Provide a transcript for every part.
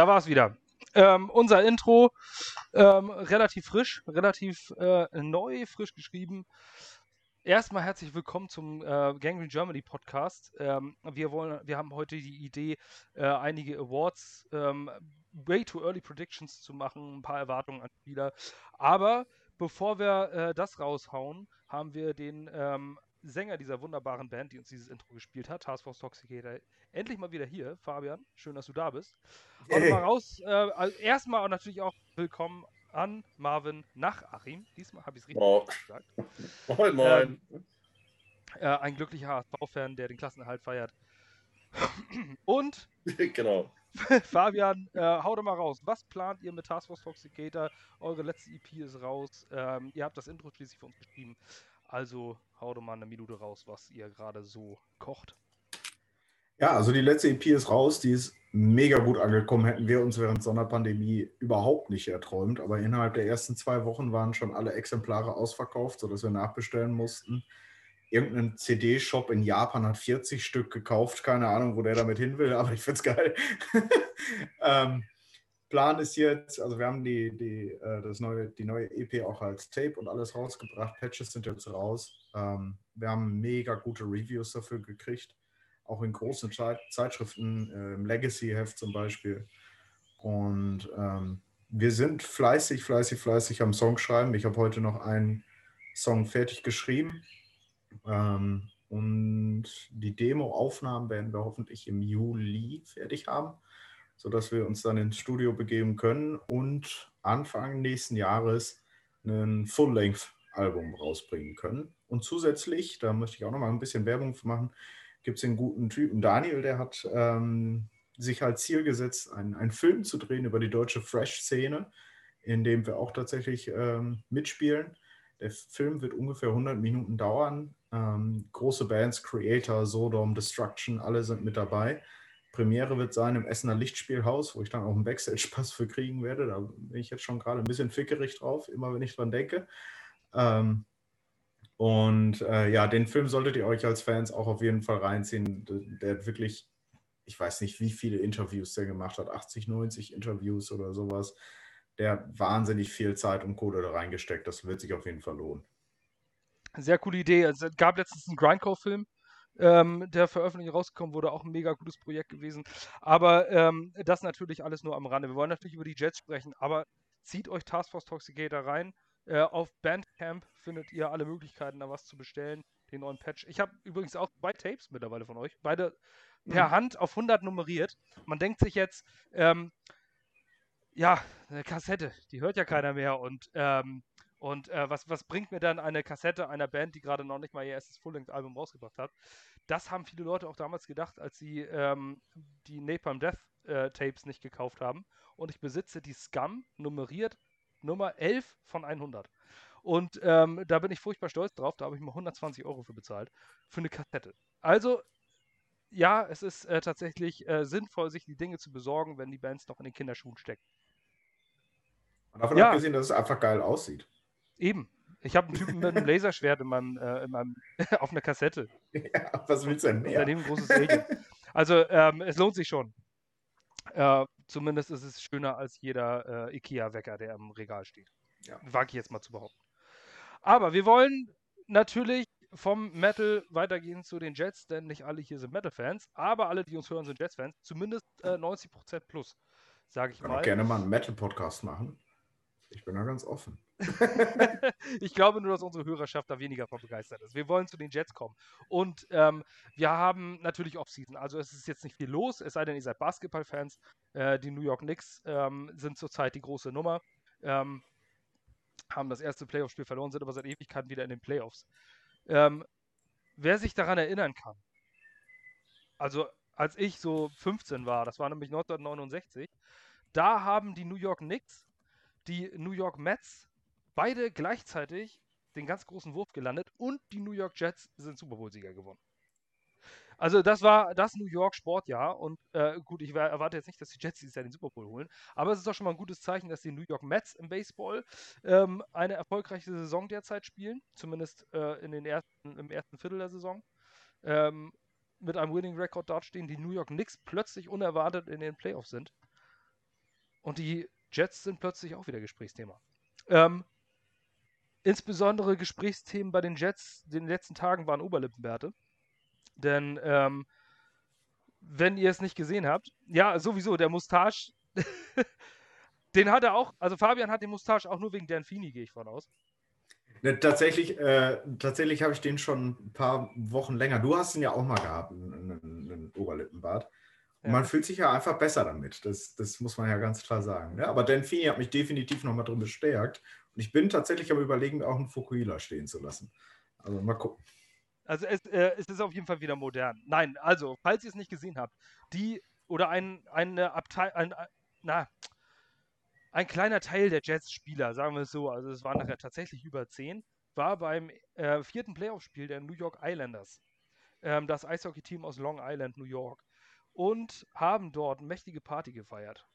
da war es wieder. Ähm, unser Intro, ähm, relativ frisch, relativ äh, neu, frisch geschrieben. Erstmal herzlich willkommen zum äh, Gangrene Germany Podcast. Ähm, wir, wollen, wir haben heute die Idee, äh, einige Awards, ähm, way too early Predictions zu machen, ein paar Erwartungen an Spieler. Aber bevor wir äh, das raushauen, haben wir den ähm, Sänger dieser wunderbaren Band, die uns dieses Intro gespielt hat, Task Force Toxicator, endlich mal wieder hier. Fabian, schön, dass du da bist. Hey. mal raus. Äh, also erstmal und natürlich auch willkommen an Marvin nach Achim. Diesmal habe ich es richtig oh. gesagt. Moin, moin. Ähm, äh, ein glücklicher HSV-Fan, der den Klassenerhalt feiert. und genau. Fabian, äh, hau doch mal raus. Was plant ihr mit Task Force Toxicator? Eure letzte EP ist raus. Ähm, ihr habt das Intro schließlich für uns geschrieben. Also hau doch mal eine Minute raus, was ihr gerade so kocht. Ja, also die letzte EP ist raus, die ist mega gut angekommen. Hätten wir uns während so einer Pandemie überhaupt nicht erträumt. Aber innerhalb der ersten zwei Wochen waren schon alle Exemplare ausverkauft, sodass wir nachbestellen mussten. Irgendein CD-Shop in Japan hat 40 Stück gekauft. Keine Ahnung, wo der damit hin will, aber ich finde es geil. ähm, Plan ist jetzt, also wir haben die, die, äh, das neue, die neue EP auch als Tape und alles rausgebracht. Patches sind jetzt raus. Ähm, wir haben mega gute Reviews dafür gekriegt, auch in großen Zeitschriften, äh, im Legacy-Heft zum Beispiel. Und ähm, wir sind fleißig, fleißig, fleißig am Song schreiben. Ich habe heute noch einen Song fertig geschrieben. Ähm, und die Demo-Aufnahmen werden wir hoffentlich im Juli fertig haben sodass wir uns dann ins Studio begeben können und Anfang nächsten Jahres ein Full-Length-Album rausbringen können. Und zusätzlich, da möchte ich auch noch mal ein bisschen Werbung machen, gibt es den guten Typen Daniel, der hat ähm, sich als Ziel gesetzt, einen, einen Film zu drehen über die deutsche Fresh-Szene, in dem wir auch tatsächlich ähm, mitspielen. Der Film wird ungefähr 100 Minuten dauern. Ähm, große Bands, Creator, Sodom, Destruction, alle sind mit dabei. Premiere wird sein im Essener Lichtspielhaus, wo ich dann auch einen Backstage-Pass für kriegen werde. Da bin ich jetzt schon gerade ein bisschen fickerig drauf, immer wenn ich dran denke. Ähm, und äh, ja, den Film solltet ihr euch als Fans auch auf jeden Fall reinziehen. Der hat wirklich, ich weiß nicht, wie viele Interviews der gemacht hat, 80, 90 Interviews oder sowas. Der hat wahnsinnig viel Zeit und Kohle da reingesteckt. Das wird sich auf jeden Fall lohnen. Sehr coole Idee. Also, es gab letztens einen Grindcore-Film ähm, der Veröffentlichung rausgekommen wurde, auch ein mega gutes Projekt gewesen. Aber ähm, das natürlich alles nur am Rande. Wir wollen natürlich über die Jets sprechen, aber zieht euch Taskforce Toxicator rein. Äh, auf Bandcamp findet ihr alle Möglichkeiten, da was zu bestellen, den neuen Patch. Ich habe übrigens auch zwei Tapes mittlerweile von euch, beide per mhm. Hand auf 100 nummeriert. Man denkt sich jetzt, ähm, ja, eine Kassette, die hört ja keiner mehr und ähm, und äh, was, was bringt mir dann eine Kassette einer Band, die gerade noch nicht mal ihr erstes Full-Length-Album rausgebracht hat? Das haben viele Leute auch damals gedacht, als sie ähm, die Napalm Death äh, Tapes nicht gekauft haben. Und ich besitze die Scum nummeriert Nummer 11 von 100. Und ähm, da bin ich furchtbar stolz drauf. Da habe ich mal 120 Euro für bezahlt. Für eine Kassette. Also, ja, es ist äh, tatsächlich äh, sinnvoll, sich die Dinge zu besorgen, wenn die Bands noch in den Kinderschuhen stecken. Und davon ja. abgesehen, dass es einfach geil aussieht. Eben. Ich habe einen Typen mit einem Laserschwert in meinem, äh, in meinem auf einer Kassette. Ja, was willst du denn mehr? Daneben ein großes Alien. Also, ähm, es lohnt sich schon. Äh, zumindest ist es schöner als jeder äh, IKEA-Wecker, der im Regal steht. Ja. Wage ich jetzt mal zu behaupten. Aber wir wollen natürlich vom Metal weitergehen zu den Jets, denn nicht alle hier sind Metal-Fans, aber alle, die uns hören, sind Jets-Fans. Zumindest äh, 90% plus, sage ich mal. Ich kann gerne mal einen Metal-Podcast machen. Ich bin da ganz offen. ich glaube nur, dass unsere Hörerschaft da weniger von begeistert ist. Wir wollen zu den Jets kommen. Und ähm, wir haben natürlich Offseason. Also es ist jetzt nicht viel los, es sei denn, ihr seid Basketballfans. Äh, die New York Knicks ähm, sind zurzeit die große Nummer. Ähm, haben das erste Playoff-Spiel verloren, sind aber seit Ewigkeiten wieder in den Playoffs. Ähm, wer sich daran erinnern kann, also als ich so 15 war, das war nämlich 1969, da haben die New York Knicks die New York Mets beide gleichzeitig den ganz großen Wurf gelandet und die New York Jets sind Super Bowl-Sieger gewonnen. Also das war das New York Sportjahr und äh, gut, ich erwarte jetzt nicht, dass die Jets dieses Jahr den Super Bowl holen, aber es ist doch schon mal ein gutes Zeichen, dass die New York Mets im Baseball ähm, eine erfolgreiche Saison derzeit spielen, zumindest äh, in den ersten, im ersten Viertel der Saison. Ähm, mit einem Winning Record dort stehen, die New York Knicks plötzlich unerwartet in den Playoffs sind. Und die Jets sind plötzlich auch wieder Gesprächsthema. Ähm, insbesondere Gesprächsthemen bei den Jets in den letzten Tagen waren Oberlippenbärte. Denn ähm, wenn ihr es nicht gesehen habt, ja, sowieso, der Mustache, den hat er auch, also Fabian hat den Mustache auch nur wegen Dan Fini, gehe ich von aus. Ne, tatsächlich äh, tatsächlich habe ich den schon ein paar Wochen länger. Du hast ihn ja auch mal gehabt, einen, einen Oberlippenbart. Ja. man fühlt sich ja einfach besser damit. Das, das muss man ja ganz klar sagen. Ne? Aber Feeney hat mich definitiv nochmal drin bestärkt. Und ich bin tatsächlich am Überlegen, auch einen Fukuhila stehen zu lassen. Also mal gucken. Also es, äh, es ist auf jeden Fall wieder modern. Nein, also, falls ihr es nicht gesehen habt, die oder ein, eine Abteil, ein, ein- na, ein kleiner Teil der Jets-Spieler, sagen wir es so, also es waren nachher tatsächlich über zehn, war beim äh, vierten Playoff-Spiel der New York Islanders, ähm, das Eishockey-Team aus Long Island, New York, und haben dort mächtige Party gefeiert.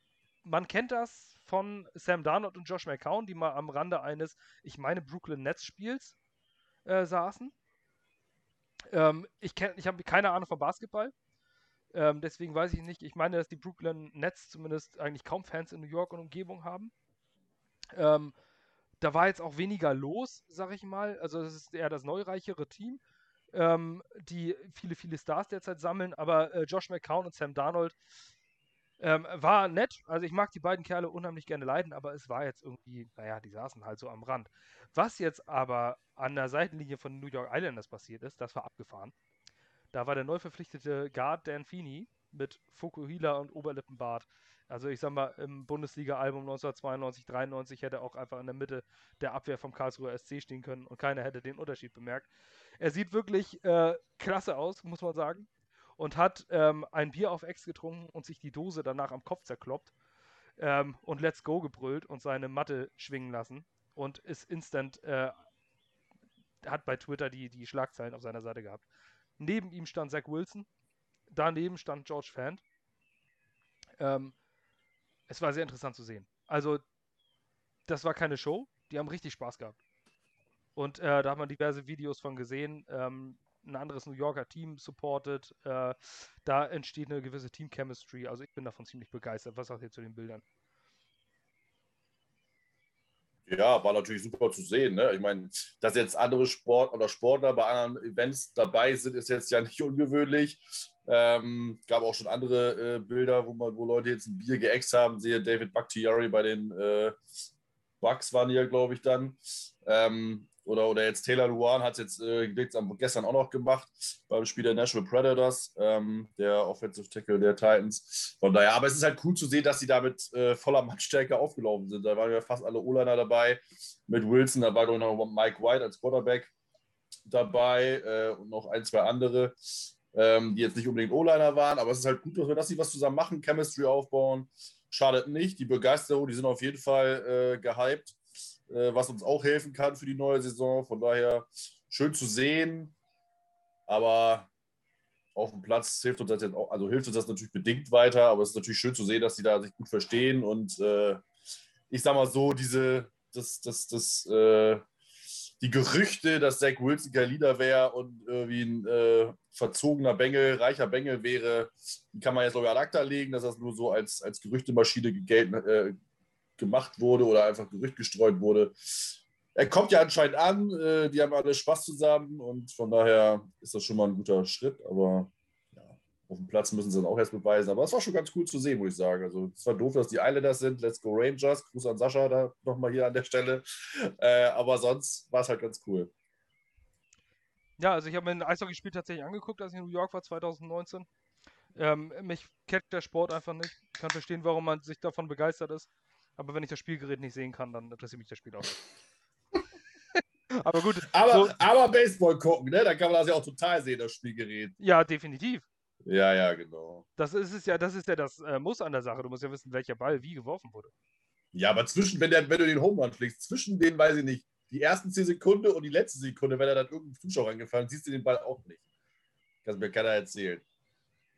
Man kennt das von Sam Darnold und Josh McCown, die mal am Rande eines, ich meine, Brooklyn Nets-Spiels äh, saßen. Ähm, ich ich habe keine Ahnung von Basketball. Ähm, deswegen weiß ich nicht. Ich meine, dass die Brooklyn Nets zumindest eigentlich kaum Fans in New York und Umgebung haben. Ähm, da war jetzt auch weniger los, sag ich mal. Also es ist eher das neureichere Team, ähm, die viele, viele Stars derzeit sammeln. Aber äh, Josh McCown und Sam Darnold ähm, war nett. Also ich mag die beiden Kerle unheimlich gerne leiden, aber es war jetzt irgendwie, naja, die saßen halt so am Rand. Was jetzt aber an der Seitenlinie von New York Islanders passiert ist, das war abgefahren. Da war der neu verpflichtete Guard Dan Feeney mit Fukuhila und Oberlippenbart. Also ich sag mal, im Bundesliga-Album 1992, 93 hätte er auch einfach in der Mitte der Abwehr vom Karlsruher SC stehen können und keiner hätte den Unterschied bemerkt. Er sieht wirklich äh, klasse aus, muss man sagen. Und hat ähm, ein Bier auf Ex getrunken und sich die Dose danach am Kopf zerkloppt ähm, und Let's Go gebrüllt und seine Matte schwingen lassen und ist instant, äh, hat bei Twitter die, die Schlagzeilen auf seiner Seite gehabt. Neben ihm stand Zach Wilson, daneben stand George Fant. Ähm, es war sehr interessant zu sehen. Also, das war keine Show, die haben richtig Spaß gehabt. Und äh, da hat man diverse Videos von gesehen. Ähm, ein anderes New Yorker Team supported. Äh, da entsteht eine gewisse Team-Chemistry. Also ich bin davon ziemlich begeistert. Was sagt ihr zu den Bildern? Ja, war natürlich super zu sehen. Ne? Ich meine, dass jetzt andere Sport oder Sportler bei anderen Events dabei sind, ist jetzt ja nicht ungewöhnlich. Ähm, gab auch schon andere äh, Bilder, wo, man, wo Leute jetzt ein Bier geäxt haben. Sehe David Bakhtiari bei den äh, Bucks waren ja, glaube ich, dann. Ähm, oder, oder jetzt Taylor Luan hat es jetzt äh, gestern auch noch gemacht beim Spiel der Nashville Predators, ähm, der Offensive Tackle der Titans. Von daher, aber es ist halt cool zu sehen, dass sie da mit äh, voller Mannstärke aufgelaufen sind. Da waren ja fast alle O-Liner dabei. Mit Wilson, da war doch noch Mike White als Quarterback dabei äh, und noch ein, zwei andere, ähm, die jetzt nicht unbedingt O-Liner waren. Aber es ist halt gut, dass sie was zusammen machen, Chemistry aufbauen. Schadet nicht. Die Begeisterung, die sind auf jeden Fall äh, gehypt was uns auch helfen kann für die neue Saison. Von daher schön zu sehen, aber auf dem Platz hilft uns das jetzt auch, also hilft uns das natürlich bedingt weiter, aber es ist natürlich schön zu sehen, dass die da sich gut verstehen. Und äh, ich sag mal so, diese, das, das, das, äh, die Gerüchte, dass Zach Wilson kein Leader wäre und irgendwie ein äh, verzogener Bengel, reicher Bengel wäre, die kann man jetzt ich ad acta legen, dass das nur so als, als Gerüchtemaschine gegelt, äh, gemacht wurde oder einfach Gerücht gestreut wurde. Er kommt ja anscheinend an, äh, die haben alle Spaß zusammen und von daher ist das schon mal ein guter Schritt, aber ja, auf dem Platz müssen sie dann auch erst beweisen. Aber es war schon ganz cool zu sehen, muss ich sagen. Also es war doof, dass die Islanders sind. Let's go Rangers. Gruß an Sascha da nochmal hier an der Stelle. Äh, aber sonst war es halt ganz cool. Ja, also ich habe mir ein Eishockeyspiel tatsächlich angeguckt, als ich in New York war 2019. Ähm, mich catcht der Sport einfach nicht. Ich kann verstehen, warum man sich davon begeistert ist. Aber wenn ich das Spielgerät nicht sehen kann, dann interessiert mich das Spiel auch nicht. aber gut, Aber, so, aber Baseball gucken, ne? Da kann man das ja auch total sehen, das Spielgerät. ja, definitiv. Ja, ja, genau. Das ist es ja, das ist ja das äh, Muss an der Sache. Du musst ja wissen, welcher Ball wie geworfen wurde. Ja, aber zwischen, wenn, der, wenn du den Home Run schlägst, zwischen den, weiß ich nicht, die ersten 10 Sekunden und die letzte Sekunde, wenn er dann irgendein Zuschauer reingefallen, siehst du den Ball auch nicht. Kann mir keiner erzählen.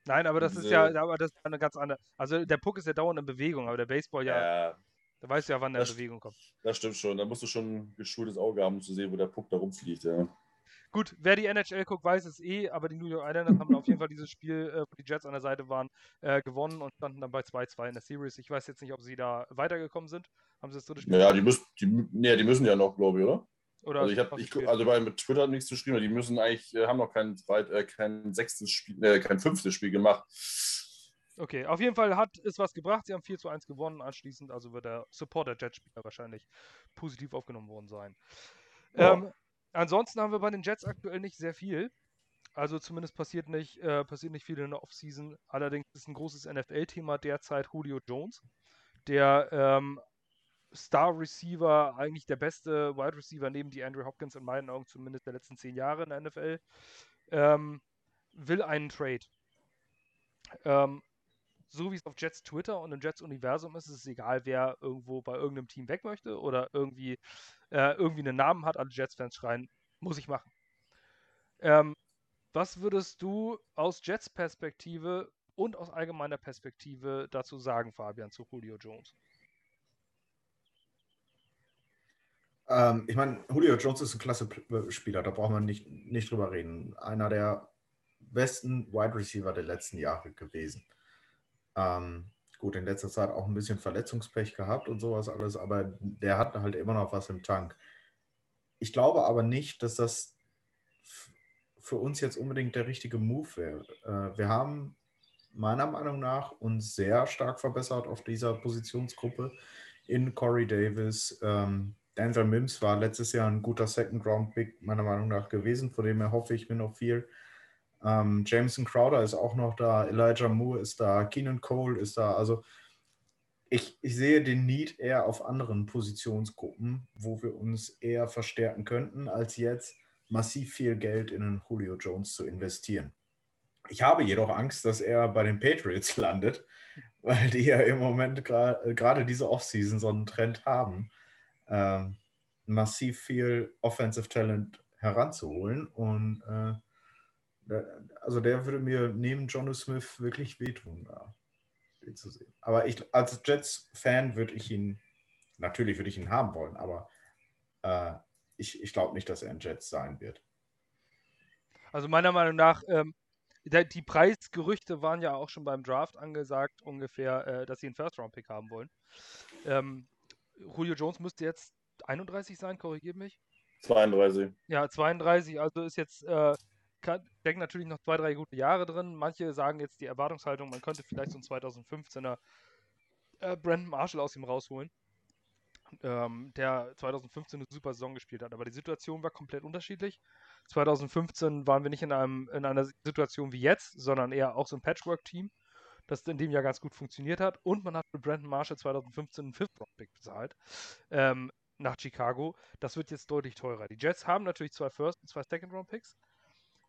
Nein, aber das ist ja, aber das ist eine ganz andere. Also der Puck ist ja dauernd in Bewegung, aber der Baseball ja, Ja, da weißt du ja, wann der in Das- Bewegung kommt. das stimmt schon. Da musst du schon ein geschultes Auge haben, um zu sehen, wo der Puck da rumfliegt. Ja. gut, wer die NHL guckt, weiß es eh, aber die New York Islanders haben auf jeden Fall dieses Spiel, äh, wo die Jets an der Seite waren, äh, gewonnen und standen dann bei 2-2 in der Series. Ich weiß jetzt nicht, ob sie da weitergekommen sind. Haben sie das dritte Spiel? Ja, die müssen, die, nee, die müssen ja noch, glaube ich, oder? Oder also ich habe, ich, also bei mit Twitter nichts geschrieben, die müssen eigentlich, äh, haben noch kein, äh, kein sechstes Spiel, äh, kein fünftes Spiel gemacht. Okay, auf jeden Fall hat es was gebracht. Sie haben 4 zu 1 gewonnen anschließend, also wird der Support der Jets-Spieler wahrscheinlich positiv aufgenommen worden sein. Ja. Ähm, ansonsten haben wir bei den Jets aktuell nicht sehr viel. Also zumindest passiert nicht, äh, passiert nicht viel in der Offseason. Allerdings ist ein großes NFL-Thema derzeit Julio Jones, der ähm, Star Receiver, eigentlich der beste Wide Receiver neben die Andrew Hopkins in meinen Augen zumindest der letzten zehn Jahre in der NFL, ähm, will einen Trade. Ähm, so wie es auf Jets Twitter und im Jets Universum ist, ist es egal, wer irgendwo bei irgendeinem Team weg möchte oder irgendwie, äh, irgendwie einen Namen hat, alle Jets-Fans schreien, muss ich machen. Ähm, was würdest du aus Jets Perspektive und aus allgemeiner Perspektive dazu sagen, Fabian, zu Julio Jones? Ähm, ich meine, Julio Jones ist ein klasse Spieler, da braucht man nicht, nicht drüber reden. Einer der besten Wide Receiver der letzten Jahre gewesen. Ähm, gut, in letzter Zeit auch ein bisschen Verletzungspech gehabt und sowas alles, aber der hat halt immer noch was im Tank. Ich glaube aber nicht, dass das für uns jetzt unbedingt der richtige Move wäre. Äh, wir haben meiner Meinung nach uns sehr stark verbessert auf dieser Positionsgruppe in Corey Davis, ähm, Denver Mims war letztes Jahr ein guter Second-Round-Pick, meiner Meinung nach, gewesen, von dem erhoffe ich mir noch viel. Ähm, Jameson Crowder ist auch noch da, Elijah Moore ist da, Keenan Cole ist da. Also ich, ich sehe den Need eher auf anderen Positionsgruppen, wo wir uns eher verstärken könnten, als jetzt massiv viel Geld in einen Julio Jones zu investieren. Ich habe jedoch Angst, dass er bei den Patriots landet, weil die ja im Moment gerade diese Offseason so einen Trend haben äh, massiv viel Offensive Talent heranzuholen. Und äh, also der würde mir neben Jono Smith wirklich wehtun, da zu sehen. Aber ich, als Jets-Fan würde ich ihn, natürlich würde ich ihn haben wollen, aber äh, ich, ich glaube nicht, dass er ein Jets sein wird. Also meiner Meinung nach, ähm, die Preisgerüchte waren ja auch schon beim Draft angesagt, ungefähr, äh, dass sie einen First-Round-Pick haben wollen. Ähm, Julio Jones müsste jetzt 31 sein, korrigiert mich. 32. Ja, 32, also ist jetzt, äh, denkt natürlich noch zwei, drei gute Jahre drin. Manche sagen jetzt die Erwartungshaltung, man könnte vielleicht so einen 2015er äh, Brandon Marshall aus ihm rausholen, ähm, der 2015 eine super Saison gespielt hat. Aber die Situation war komplett unterschiedlich. 2015 waren wir nicht in, einem, in einer Situation wie jetzt, sondern eher auch so ein Patchwork-Team das in dem Jahr ganz gut funktioniert hat. Und man hat für Brandon Marshall 2015 einen Fifth-Round-Pick bezahlt ähm, nach Chicago. Das wird jetzt deutlich teurer. Die Jets haben natürlich zwei First- und zwei Second-Round-Picks.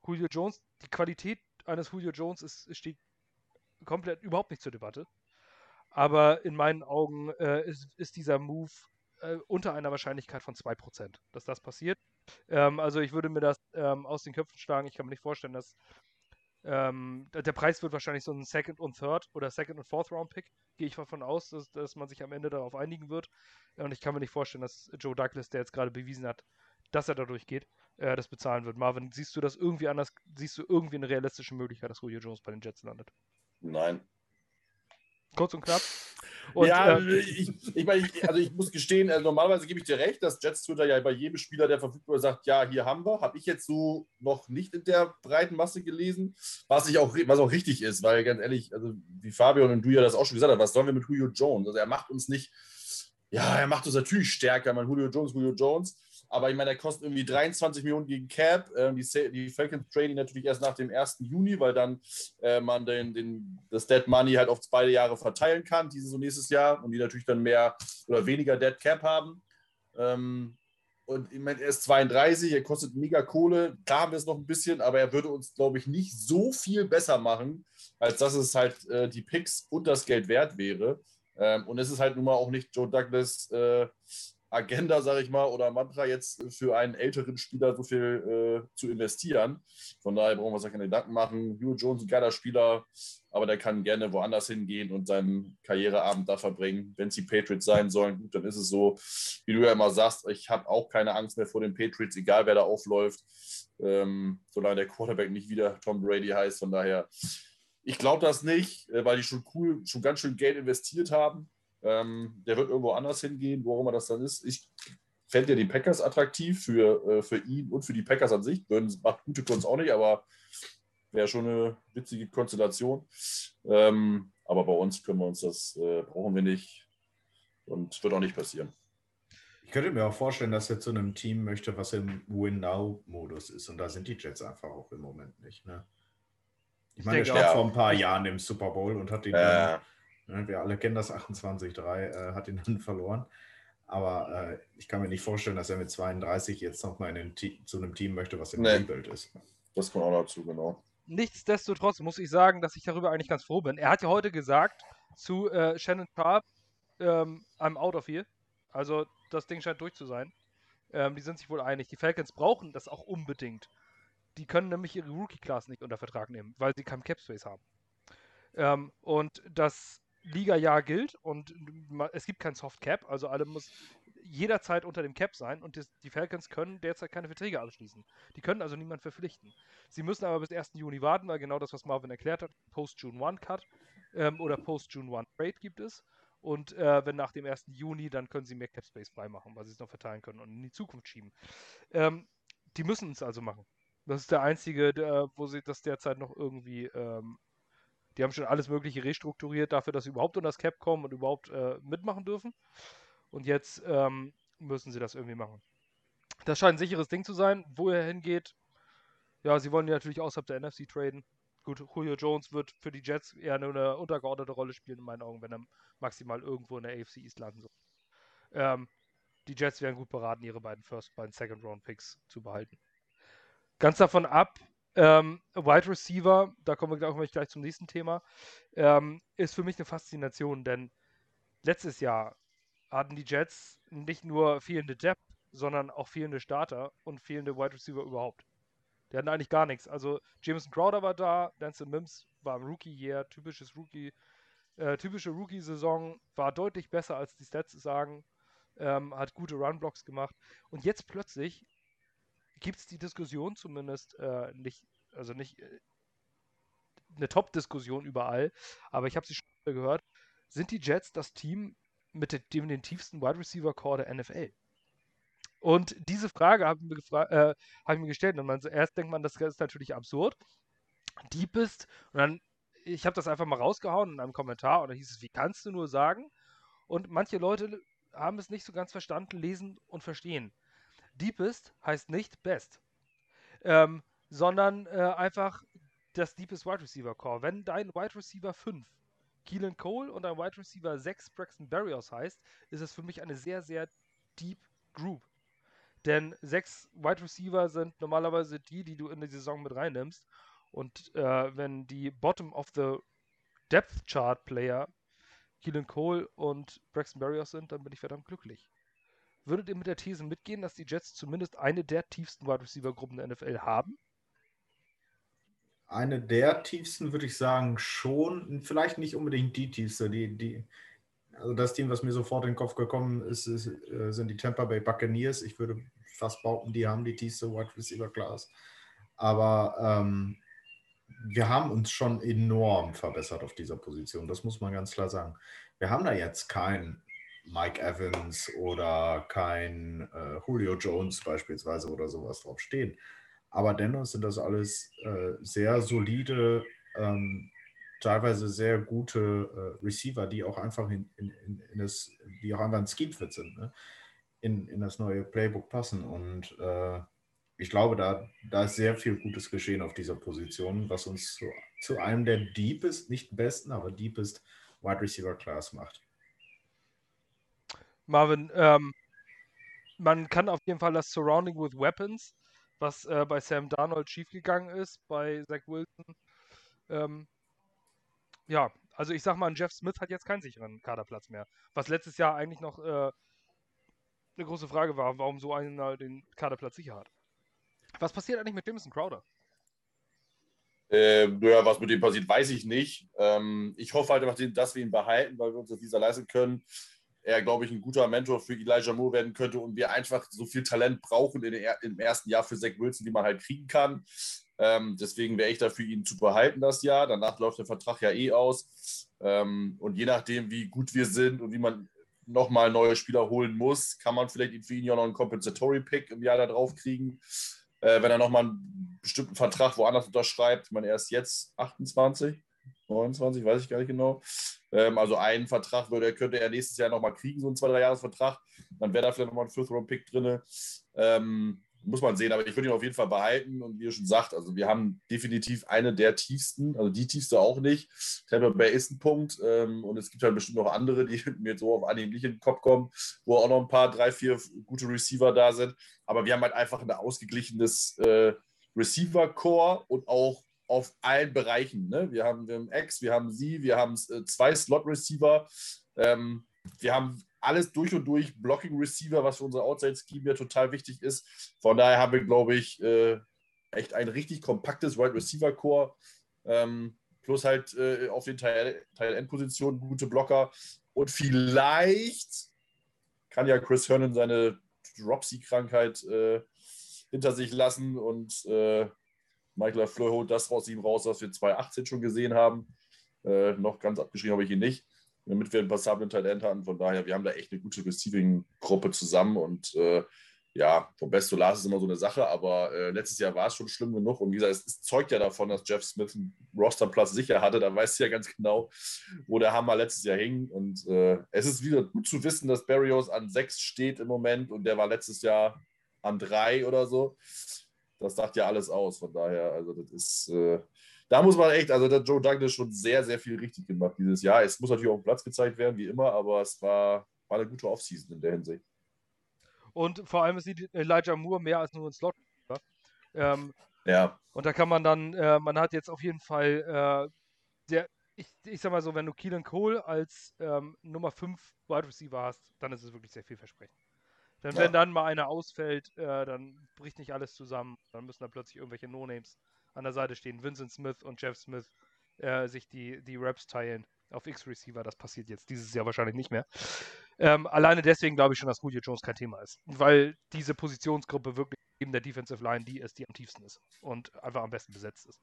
Julio Jones, die Qualität eines Julio Jones ist, steht komplett überhaupt nicht zur Debatte. Aber in meinen Augen äh, ist, ist, dieser Move äh, unter einer Wahrscheinlichkeit von 2%, dass das passiert. Ähm, also ich würde mir das ähm, aus den Köpfen schlagen. Ich kann mir nicht vorstellen, dass ähm, der Preis wird wahrscheinlich so ein Second und Third oder Second und Fourth Round Pick. Gehe ich davon aus, dass, dass man sich am Ende darauf einigen wird. Und ich kann mir nicht vorstellen, dass Joe Douglas, der jetzt gerade bewiesen hat, dass er dadurch geht, äh, das bezahlen wird. Marvin, siehst du das irgendwie anders? Siehst du irgendwie eine realistische Möglichkeit, dass Julio Jones bei den Jets landet? Nein. Kurz und knapp. Und, ja, äh, ich, ich meine, also ich muss gestehen, also normalerweise gebe ich dir recht, dass Jets Twitter ja bei jedem Spieler, der verfügbar ist, sagt, ja, hier haben wir. Habe ich jetzt so noch nicht in der breiten Masse gelesen, was, ich auch, was auch richtig ist, weil ganz ehrlich, also wie Fabian und du ja das auch schon gesagt hast, was sollen wir mit Julio Jones? Also er macht uns nicht, ja, er macht uns natürlich stärker, man Julio Jones, Julio Jones. Aber ich meine, er kostet irgendwie 23 Millionen gegen Cap. Ähm, die, die Falcons traden natürlich erst nach dem 1. Juni, weil dann äh, man den, den, das Dead Money halt auf beide Jahre verteilen kann, dieses und nächstes Jahr. Und die natürlich dann mehr oder weniger Dead Cap haben. Ähm, und ich meine, er ist 32, er kostet mega Kohle. Klar haben wir es noch ein bisschen, aber er würde uns, glaube ich, nicht so viel besser machen, als dass es halt äh, die Picks und das Geld wert wäre. Ähm, und es ist halt nun mal auch nicht Joe Douglas. Äh, Agenda, sage ich mal, oder Mantra jetzt für einen älteren Spieler so viel äh, zu investieren. Von daher brauchen wir uns da keine Gedanken machen. Hugh Jones, ein geiler Spieler, aber der kann gerne woanders hingehen und seinen Karriereabend da verbringen. Wenn es die Patriots sein sollen, gut, dann ist es so. Wie du ja immer sagst, ich habe auch keine Angst mehr vor den Patriots, egal wer da aufläuft, ähm, solange der Quarterback nicht wieder Tom Brady heißt. Von daher, ich glaube das nicht, äh, weil die schon cool, schon ganz schön Geld investiert haben. Ähm, der wird irgendwo anders hingehen, wo auch immer das dann ist. Ich fände ja die Packers attraktiv für, äh, für ihn und für die Packers an sich. Burns macht gute Kunst auch nicht, aber wäre schon eine witzige Konstellation. Ähm, aber bei uns können wir uns das, äh, brauchen wir nicht und wird auch nicht passieren. Ich könnte mir auch vorstellen, dass er zu einem Team möchte, was im Win-Now-Modus ist. Und da sind die Jets einfach auch im Moment nicht. Ne? Ich meine, er stand ja. vor ein paar Jahren im Super Bowl und hat den äh. Ne, wir alle kennen das 28-3, äh, hat ihn dann verloren. Aber äh, ich kann mir nicht vorstellen, dass er mit 32 jetzt nochmal zu einem Team möchte, was im nee. Rebuild ist. Das kommt auch dazu, genau. Nichtsdestotrotz muss ich sagen, dass ich darüber eigentlich ganz froh bin. Er hat ja heute gesagt zu äh, Shannon Sharp, ähm, I'm out of here. Also das Ding scheint durch zu sein. Ähm, die sind sich wohl einig. Die Falcons brauchen das auch unbedingt. Die können nämlich ihre Rookie-Class nicht unter Vertrag nehmen, weil sie keinen Cap-Space haben. Ähm, und das Liga-Jahr gilt und es gibt kein Soft Cap, also alle muss jederzeit unter dem Cap sein und die Falcons können derzeit keine Verträge abschließen. Die können also niemand verpflichten. Sie müssen aber bis 1. Juni warten, weil genau das, was Marvin erklärt hat, Post-June 1 Cut ähm, oder Post-June 1 Trade gibt es. Und äh, wenn nach dem 1. Juni, dann können sie mehr Cap Space freimachen, weil sie es noch verteilen können und in die Zukunft schieben. Ähm, die müssen es also machen. Das ist der einzige, der, wo sie das derzeit noch irgendwie ähm, die haben schon alles Mögliche restrukturiert dafür, dass sie überhaupt unter das Cap kommen und überhaupt äh, mitmachen dürfen. Und jetzt ähm, müssen sie das irgendwie machen. Das scheint ein sicheres Ding zu sein. Wo er hingeht, ja, sie wollen ja natürlich außerhalb der NFC traden. Gut, Julio Jones wird für die Jets eher eine, eine untergeordnete Rolle spielen, in meinen Augen, wenn er maximal irgendwo in der AFC East landen soll. Ähm, die Jets wären gut beraten, ihre beiden First, beiden Second Round Picks zu behalten. Ganz davon ab, ähm, Wide Receiver, da kommen wir gleich, gleich zum nächsten Thema, ähm, ist für mich eine Faszination, denn letztes Jahr hatten die Jets nicht nur fehlende Depth, sondern auch fehlende Starter und fehlende Wide Receiver überhaupt. Die hatten eigentlich gar nichts. Also Jameson Crowder war da, Denzel Mims war im Rookie-Year, typisches Rookie, äh, typische Rookie-Saison, war deutlich besser als die Stats sagen, ähm, hat gute Run-Blocks gemacht. Und jetzt plötzlich gibt es die Diskussion zumindest äh, nicht, also nicht äh, eine Top-Diskussion überall, aber ich habe sie schon gehört. Sind die Jets das Team mit dem den tiefsten Wide Receiver Core der NFL? Und diese Frage habe ich, äh, hab ich, mir gestellt und man, erst denkt man, das ist natürlich absurd. Deepest, und dann, ich habe das einfach mal rausgehauen in einem Kommentar und da hieß es, wie kannst du nur sagen? Und manche Leute haben es nicht so ganz verstanden, lesen und verstehen. Deepest heißt nicht Best, ähm, sondern äh, einfach das Deepest Wide Receiver Core. Wenn dein Wide Receiver 5 Keelan Cole und ein Wide Receiver 6 Braxton Barrios heißt, ist es für mich eine sehr, sehr deep Group. Denn sechs Wide Receiver sind normalerweise die, die du in die Saison mit reinnimmst. Und äh, wenn die Bottom of the Depth Chart Player Keelan Cole und Braxton Barrios sind, dann bin ich verdammt glücklich. Würdet ihr mit der These mitgehen, dass die Jets zumindest eine der tiefsten Wide Receiver Gruppen der NFL haben? Eine der tiefsten würde ich sagen schon, vielleicht nicht unbedingt die tiefste. Die, die, also das Team, was mir sofort in den Kopf gekommen ist, ist äh, sind die Tampa Bay Buccaneers. Ich würde fast behaupten, die haben die tiefste Wide Receiver Class. Aber ähm, wir haben uns schon enorm verbessert auf dieser Position. Das muss man ganz klar sagen. Wir haben da jetzt keinen Mike Evans oder kein äh, Julio Jones beispielsweise oder sowas drauf stehen. Aber dennoch sind das alles äh, sehr solide, ähm, teilweise sehr gute äh, Receiver, die auch einfach in, in, in, das, die auch einfach ein Scheme-Fit sind, ne? in, in das neue Playbook passen. Und äh, ich glaube, da, da ist sehr viel Gutes geschehen auf dieser Position, was uns zu, zu einem der deepest, nicht besten, aber deepest Wide Receiver Class macht. Marvin, ähm, man kann auf jeden Fall das Surrounding with Weapons, was äh, bei Sam Darnold schiefgegangen ist, bei Zach Wilson, ähm, ja, also ich sag mal, Jeff Smith hat jetzt keinen sicheren Kaderplatz mehr. Was letztes Jahr eigentlich noch äh, eine große Frage war, warum so einer den Kaderplatz sicher hat. Was passiert eigentlich mit Jameson Crowder? Äh, ja, was mit dem passiert, weiß ich nicht. Ähm, ich hoffe halt dass wir ihn behalten, weil wir uns das dieser leisten können. Er, glaube ich, ein guter Mentor für Elijah Moore werden könnte und wir einfach so viel Talent brauchen der, im ersten Jahr für Zach Wilson, wie man halt kriegen kann. Ähm, deswegen wäre ich dafür, ihn zu behalten das Jahr. Danach läuft der Vertrag ja eh aus. Ähm, und je nachdem, wie gut wir sind und wie man nochmal neue Spieler holen muss, kann man vielleicht für ihn ja noch einen Compensatory Pick im Jahr da drauf kriegen. Äh, wenn er nochmal einen bestimmten Vertrag woanders unterschreibt. Ich meine, er ist jetzt 28, 29, weiß ich gar nicht genau. Ähm, also einen Vertrag würde, könnte er nächstes Jahr nochmal kriegen, so einen zwei, drei Jahresvertrag. Dann wäre da vielleicht nochmal ein Fifth-Round-Pick drin. Ähm, muss man sehen, aber ich würde ihn auf jeden Fall behalten. Und wie ihr schon sagt, also wir haben definitiv eine der tiefsten, also die tiefste auch nicht. Tampa Bay ist ein Punkt. Ähm, und es gibt halt bestimmt noch andere, die mir jetzt so auf Anhieb nicht in den Kopf kommen, wo auch noch ein paar, drei, vier gute Receiver da sind. Aber wir haben halt einfach ein ausgeglichenes äh, Receiver-Core und auch auf allen Bereichen. Ne? Wir, haben, wir haben X, wir haben sie, wir haben äh, zwei Slot-Receiver. Ähm, wir haben alles durch und durch Blocking Receiver, was für unser Outside-Scheme ja total wichtig ist. Von daher haben wir, glaube ich, äh, echt ein richtig kompaktes Wide Receiver Core. Ähm, plus halt äh, auf den Teil, Teil End-Positionen gute Blocker. Und vielleicht kann ja Chris Herndon seine Dropsy-Krankheit äh, hinter sich lassen und äh, Michael LaFleur holt das aus ihm raus, was wir 2018 schon gesehen haben. Äh, noch ganz abgeschrieben habe ich ihn nicht damit wir einen passablen Talent hatten. Von daher, wir haben da echt eine gute Receiving-Gruppe zusammen und äh, ja, vom Best to Last ist immer so eine Sache, aber äh, letztes Jahr war es schon schlimm genug und wie gesagt, es, es, zeugt ja davon, dass Jeff Smith einen Rosterplatz sicher hatte. Da weißt du ja ganz genau, wo der Hammer letztes Jahr hing und äh, es ist wieder gut zu wissen, dass Barrios an sechs steht im Moment und der war letztes Jahr an drei oder so. Das sagt ja alles aus, von daher, also das ist äh, da muss man echt, also der Joe Douglas schon sehr, sehr viel richtig gemacht dieses Jahr. Es muss natürlich auf dem Platz gezeigt werden, wie immer, aber es war, war eine gute Offseason in der Hinsicht. Und vor allem sieht Elijah Moore mehr als nur ein Slot. Ähm, ja. Und da kann man dann, äh, man hat jetzt auf jeden Fall, äh, der, ich, ich sag mal so, wenn du Keelan Cole als ähm, Nummer 5 Wide Receiver hast, dann ist es wirklich sehr vielversprechend. Denn ja. wenn dann mal einer ausfällt, äh, dann bricht nicht alles zusammen. Dann müssen da plötzlich irgendwelche No-Names an der Seite stehen, Vincent Smith und Jeff Smith äh, sich die, die Raps teilen auf X-Receiver. Das passiert jetzt dieses Jahr wahrscheinlich nicht mehr. Ähm, alleine deswegen glaube ich schon, dass Julio Jones kein Thema ist. Weil diese Positionsgruppe wirklich eben der Defensive Line die ist, die am tiefsten ist und einfach am besten besetzt ist.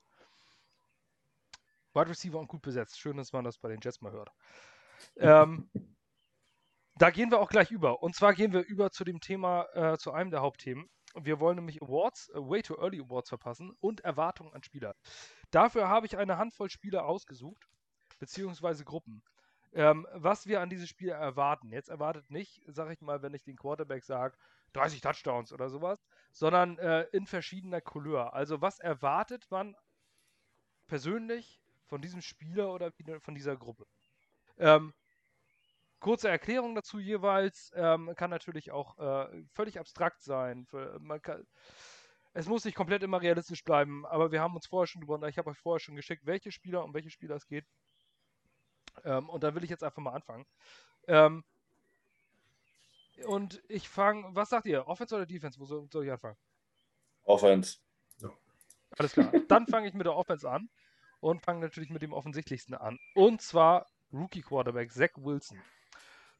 Wide Receiver und gut besetzt. Schön, dass man das bei den Jets mal hört. Ähm, da gehen wir auch gleich über. Und zwar gehen wir über zu dem Thema, äh, zu einem der Hauptthemen. Wir wollen nämlich Awards, uh, Way Too Early Awards verpassen und Erwartungen an Spieler. Dafür habe ich eine Handvoll Spieler ausgesucht, beziehungsweise Gruppen. Ähm, was wir an diese Spieler erwarten. Jetzt erwartet nicht, sag ich mal, wenn ich den Quarterback sage, 30 Touchdowns oder sowas, sondern äh, in verschiedener Couleur. Also was erwartet man persönlich von diesem Spieler oder von dieser Gruppe? Ähm, Kurze Erklärung dazu jeweils. Ähm, kann natürlich auch äh, völlig abstrakt sein. Für, kann, es muss nicht komplett immer realistisch bleiben, aber wir haben uns vorher schon drüber, ich habe euch vorher schon geschickt, welche Spieler um welche Spieler es geht. Ähm, und da will ich jetzt einfach mal anfangen. Ähm, und ich fange, was sagt ihr? Offense oder Defense? Wo soll, soll ich anfangen? Offense. Ja. Alles klar. Dann fange ich mit der Offense an und fange natürlich mit dem offensichtlichsten an. Und zwar Rookie Quarterback Zach Wilson.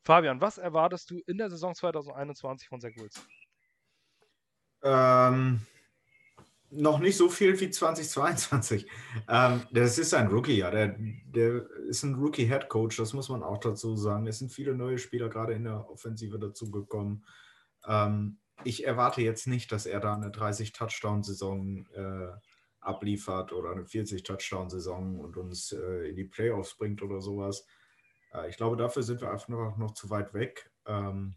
Fabian, was erwartest du in der Saison 2021 von Zach Wilson? Ähm, noch nicht so viel wie 2022. Ähm, das ist ein Rookie, ja. Der, der ist ein Rookie-Head Coach, das muss man auch dazu sagen. Es sind viele neue Spieler gerade in der Offensive dazugekommen. Ähm, ich erwarte jetzt nicht, dass er da eine 30-Touchdown-Saison äh, abliefert oder eine 40-Touchdown-Saison und uns äh, in die Playoffs bringt oder sowas. Äh, ich glaube, dafür sind wir einfach noch zu weit weg. Ähm,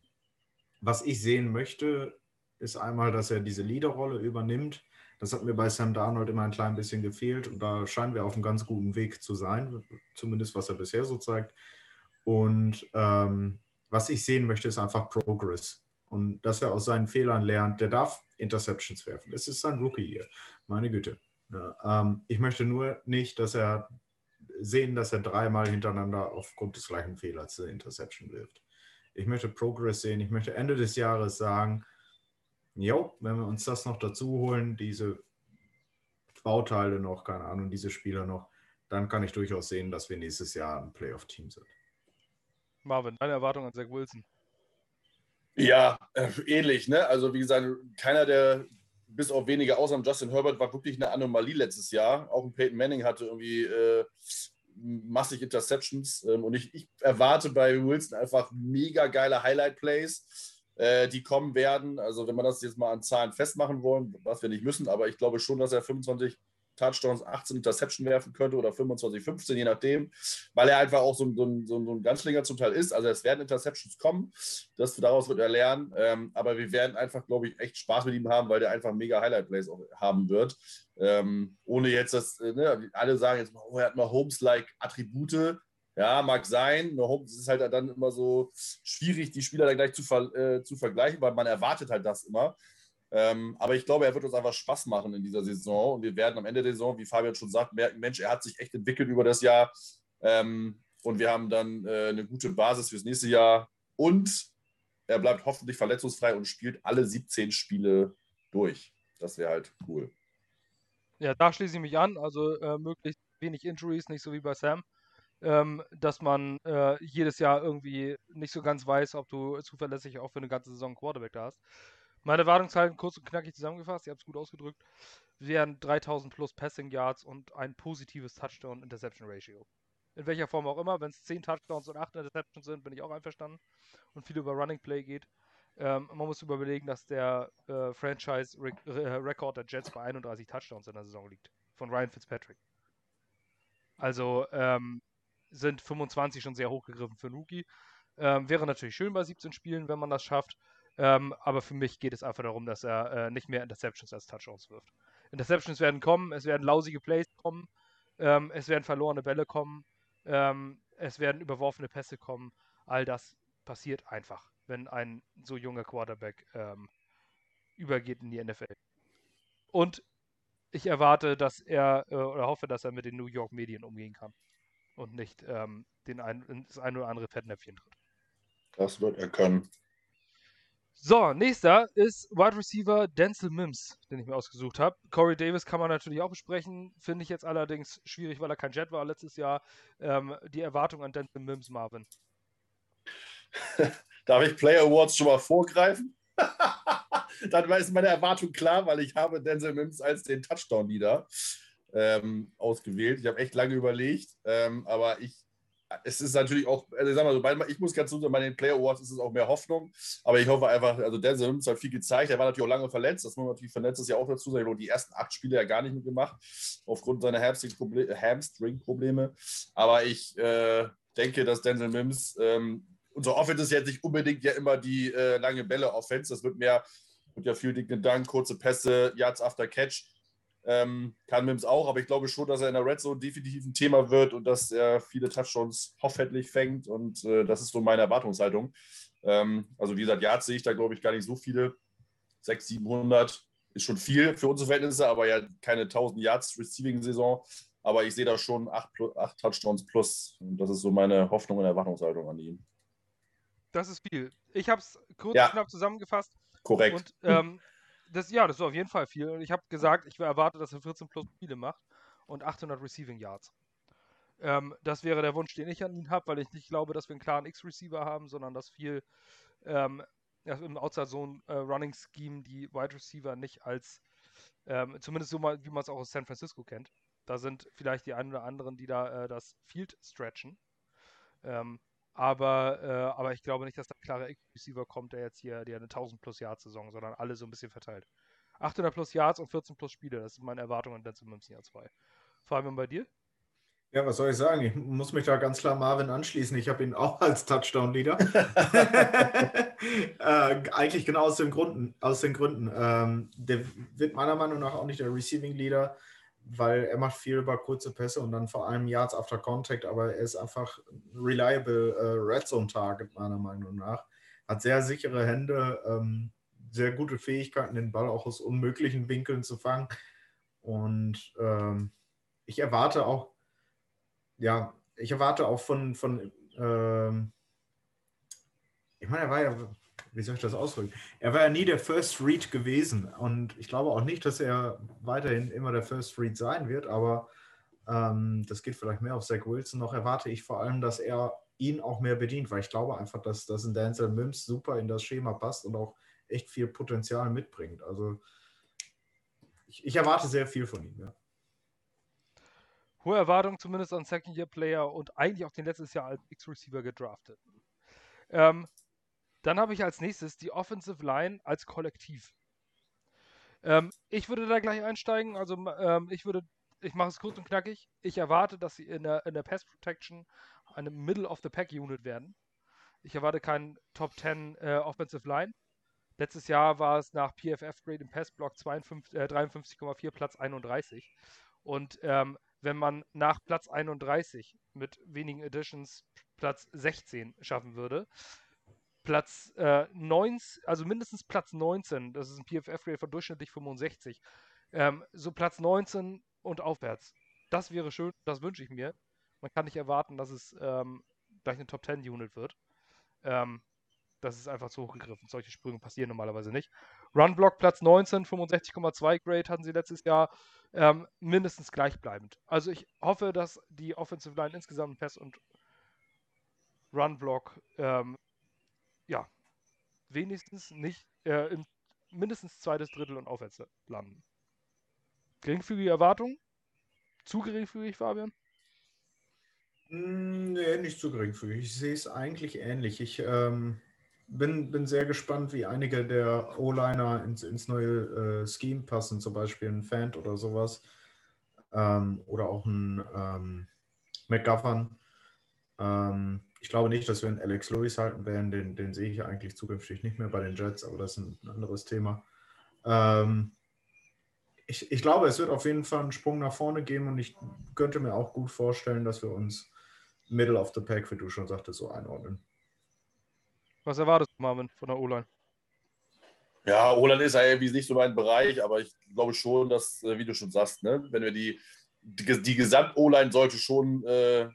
was ich sehen möchte, ist einmal, dass er diese Leaderrolle übernimmt. Das hat mir bei Sam Darnold immer ein klein bisschen gefehlt und da scheinen wir auf einem ganz guten Weg zu sein, zumindest was er bisher so zeigt. Und ähm, was ich sehen möchte, ist einfach Progress und dass er aus seinen Fehlern lernt. Der darf Interceptions werfen. Es ist sein Rookie hier, meine Güte. Ja, ähm, ich möchte nur nicht, dass er sehen, dass er dreimal hintereinander aufgrund des gleichen Fehlers eine Interception wirft. Ich möchte Progress sehen. Ich möchte Ende des Jahres sagen, jo, wenn wir uns das noch dazu holen, diese Bauteile noch, keine Ahnung, diese Spieler noch, dann kann ich durchaus sehen, dass wir nächstes Jahr ein Playoff-Team sind. Marvin, deine Erwartung an Zach Wilson? Ja, äh, ähnlich, ne? Also wie gesagt, keiner der, bis auf wenige Ausnahmen, Justin Herbert war wirklich eine Anomalie letztes Jahr. Auch ein Peyton Manning hatte irgendwie äh, massig Interceptions. Ähm, und ich, ich, erwarte bei Wilson einfach mega geile Highlight-Plays, äh, die kommen werden. Also wenn wir das jetzt mal an Zahlen festmachen wollen, was wir nicht müssen, aber ich glaube schon, dass er 25 Touchdowns, 18 Interception werfen könnte oder 25, 15, je nachdem, weil er einfach auch so, so, so, so ein Ganzlinger zum Teil ist. Also es werden Interceptions kommen, das, daraus wird er lernen, ähm, aber wir werden einfach, glaube ich, echt Spaß mit ihm haben, weil der einfach mega Highlight-Plays haben wird. Ähm, ohne jetzt, dass äh, ne, alle sagen jetzt, oh, er hat mal Holmes-like Attribute. Ja, mag sein. Nur Holmes ist halt dann immer so schwierig, die Spieler dann gleich zu, ver äh, zu vergleichen, weil man erwartet halt das immer. Ähm, aber ich glaube, er wird uns einfach Spaß machen in dieser Saison und wir werden am Ende der Saison, wie Fabian schon sagt, merken, Mensch, er hat sich echt entwickelt über das Jahr ähm, und wir haben dann äh, eine gute Basis fürs nächste Jahr und er bleibt hoffentlich verletzungsfrei und spielt alle 17 Spiele durch. Das wäre halt cool. Ja, da schließe ich mich an. Also äh, möglichst wenig Injuries, nicht so wie bei Sam. Ähm, dass man äh, jedes Jahr irgendwie nicht so ganz weiß, ob du zuverlässig auch für eine ganze Saison Quarterback da hast. Meine Erwartungshaltung kurz und knackig zusammengefasst, ihr habt es gut ausgedrückt, wären 3000 plus Passing Yards und ein positives Touchdown-Interception-Ratio. In welcher Form auch immer, wenn es 10 Touchdowns und 8 Interceptions sind, bin ich auch einverstanden und viel über Running Play geht. Ähm, man muss überlegen, dass der äh, Franchise-Rekord der Jets bei 31 Touchdowns in der Saison liegt. Von Ryan Fitzpatrick. Also ähm, sind 25 schon sehr hochgegriffen für einen. Ähm, wäre natürlich schön bei 17 Spielen, wenn man das schafft. Ähm, aber für mich geht es einfach darum, dass er äh, nicht mehr Interceptions als Touchdowns wirft. Interceptions werden kommen, es werden lausige Plays kommen, ähm, es werden verlorene Bälle kommen, ähm, es werden überworfene Pässe kommen. All das passiert einfach, wenn ein so junger Quarterback ähm, übergeht in die NFL. Und ich erwarte, dass er äh, oder hoffe, dass er mit den New York Medien umgehen kann und nicht ähm, den ein, das ein oder andere Fettnäpfchen tritt. Das wird er können. So, nächster ist Wide Receiver Denzel Mims, den ich mir ausgesucht habe. Corey Davis kann man natürlich auch besprechen, finde ich jetzt allerdings schwierig, weil er kein Jet war letztes Jahr. Ähm, die Erwartung an Denzel Mims, Marvin. Darf ich Player Awards schon mal vorgreifen? Dann ist meine Erwartung klar, weil ich habe Denzel Mims als den Touchdown-Leader ähm, ausgewählt. Ich habe echt lange überlegt, ähm, aber ich es ist natürlich auch, also ich sag mal so, ich muss ganz sagen, bei den Player Awards ist es auch mehr Hoffnung, aber ich hoffe einfach, also der Sims hat viel gezeigt, er war natürlich auch lange verletzt, das muss man natürlich verletzt ist ja auch dazu sagen, die ersten acht Spiele ja gar nicht mitgemacht, aufgrund seiner Hamstring-Probleme, aber ich äh, denke, dass Denzel Mims, ähm, unser Offense ist jetzt nicht unbedingt ja immer die äh, lange Bälle-Offense, das wird mehr, wird ja viel Dank, kurze Pässe, Yards after Catch, ähm, kann Mims auch, aber ich glaube schon, dass er in der Red Zone definitiv ein Thema wird und dass er viele Touchdowns hoffentlich fängt und äh, das ist so meine Erwartungshaltung. Ähm, also wie gesagt, Yards sehe ich da glaube ich gar nicht so viele. 600, 700 ist schon viel für unsere Verhältnisse, aber ja keine 1000 Yards Receiving-Saison. Aber ich sehe da schon 8, 8 Touchdowns plus und das ist so meine Hoffnung und Erwartungshaltung an ihn. Das ist viel. Ich habe es kurz ja. knapp zusammengefasst. Korrekt. Und ähm, das, ja, das ist auf jeden Fall viel. Und ich habe gesagt, ich erwarte, dass er 14 plus Spiele macht und 800 Receiving Yards. Ähm, das wäre der Wunsch, den ich an ihn habe, weil ich nicht glaube, dass wir einen klaren X-Receiver haben, sondern dass viel ähm, im Outside Zone äh, die Wide Receiver nicht als, ähm, zumindest so mal, wie man es auch aus San Francisco kennt. Da sind vielleicht die einen oder anderen, die da äh, das Field stretchen. Ähm, aber, äh, aber ich glaube nicht, dass da ein klarer Receiver kommt, der jetzt hier der eine 1000 plus Yards Saison, sondern alle so ein bisschen verteilt. 800 plus Yards und 14 plus Spiele, das ist meine Erwartung an Denzel Mims Jahr 2. Fabian, bei dir? Ja, was soll ich sagen? Ich muss mich da ganz klar Marvin anschließen. Ich habe ihn auch als Touchdown-Leader. äh, eigentlich genau aus den Gründen. Aus den Gründen. Ähm, der wird meiner Meinung nach auch nicht der Receiving-Leader weil er macht viel über kurze Pässe und dann vor allem Yards after Contact, aber er ist einfach ein reliable äh, Red Zone Target meiner Meinung nach. Hat sehr sichere Hände, ähm, sehr gute Fähigkeiten, den Ball auch aus unmöglichen Winkeln zu fangen. Und ähm, ich erwarte auch, ja, ich erwarte auch von, von ähm, ich meine, er war ja, wie soll ich das ausdrücken? Er war ja nie der First Read gewesen und ich glaube auch nicht, dass er weiterhin immer der First Read sein wird, aber ähm, das geht vielleicht mehr auf Zach Wilson. Noch erwarte ich vor allem, dass er ihn auch mehr bedient, weil ich glaube einfach, dass, dass ein Denzel Mims super in das Schema passt und auch echt viel Potenzial mitbringt. Also ich, ich erwarte sehr viel von ihm, ja. Hohe Erwartungen zumindest an Second-Year-Player und eigentlich auch den letztes Jahr als X-Receiver gedraftet. Ähm, dann habe ich als nächstes die Offensive Line als Kollektiv. Ähm, ich würde da gleich einsteigen. Also ähm, ich würde, ich mache es kurz und knackig. Ich erwarte, dass sie in der, in der Pass Protection eine Middle of the Pack Unit werden. Ich erwarte keinen Top 10 äh, Offensive Line. Letztes Jahr war es nach PFF Grade im Passblock äh, 53,4 Platz 31. Und ähm, wenn man nach Platz 31 mit wenigen Additions Platz 16 schaffen würde, Platz äh, 19, also mindestens Platz 19, das ist ein PFF-Grade von durchschnittlich 65, ähm, so Platz 19 und aufwärts. Das wäre schön, das wünsche ich mir. Man kann nicht erwarten, dass es ähm, gleich eine Top 10 Unit wird. Ähm, das ist einfach zu hoch gegriffen. Solche Sprünge passieren normalerweise nicht. Runblock Platz 19, 65,2 Grade hatten sie letztes Jahr. Ähm, mindestens gleichbleibend. Also ich hoffe, dass die Offensive Line insgesamt Pass und Runblock ähm, ja, wenigstens nicht äh, im mindestens zweites Drittel und aufwärts landen. Geringfügige Erwartungen? Zu geringfügig, Fabian? Hm, nee, nicht zu geringfügig. Ich sehe es eigentlich ähnlich. Ich ähm, bin, bin sehr gespannt, wie einige der O-Liner ins, ins neue äh, Scheme passen, zum Beispiel ein Fant oder sowas. Ähm, oder auch ein ähm, McGovern. Ähm, ich glaube nicht, dass wir einen Alex Lewis halten werden. Den, den sehe ich eigentlich zukünftig nicht mehr bei den Jets, aber das ist ein anderes Thema. Ähm, ich, ich glaube, es wird auf jeden Fall einen Sprung nach vorne geben und ich könnte mir auch gut vorstellen, dass wir uns Middle of the Pack, wie du schon sagtest, so einordnen. Was erwartest du, Marvin, von der O-Line? Ja, O-Line ist ja irgendwie nicht so mein Bereich, aber ich glaube schon, dass, äh, wie du schon sagst, ne, wenn wir die, die, die Gesamt-O-Line sollte schon, äh,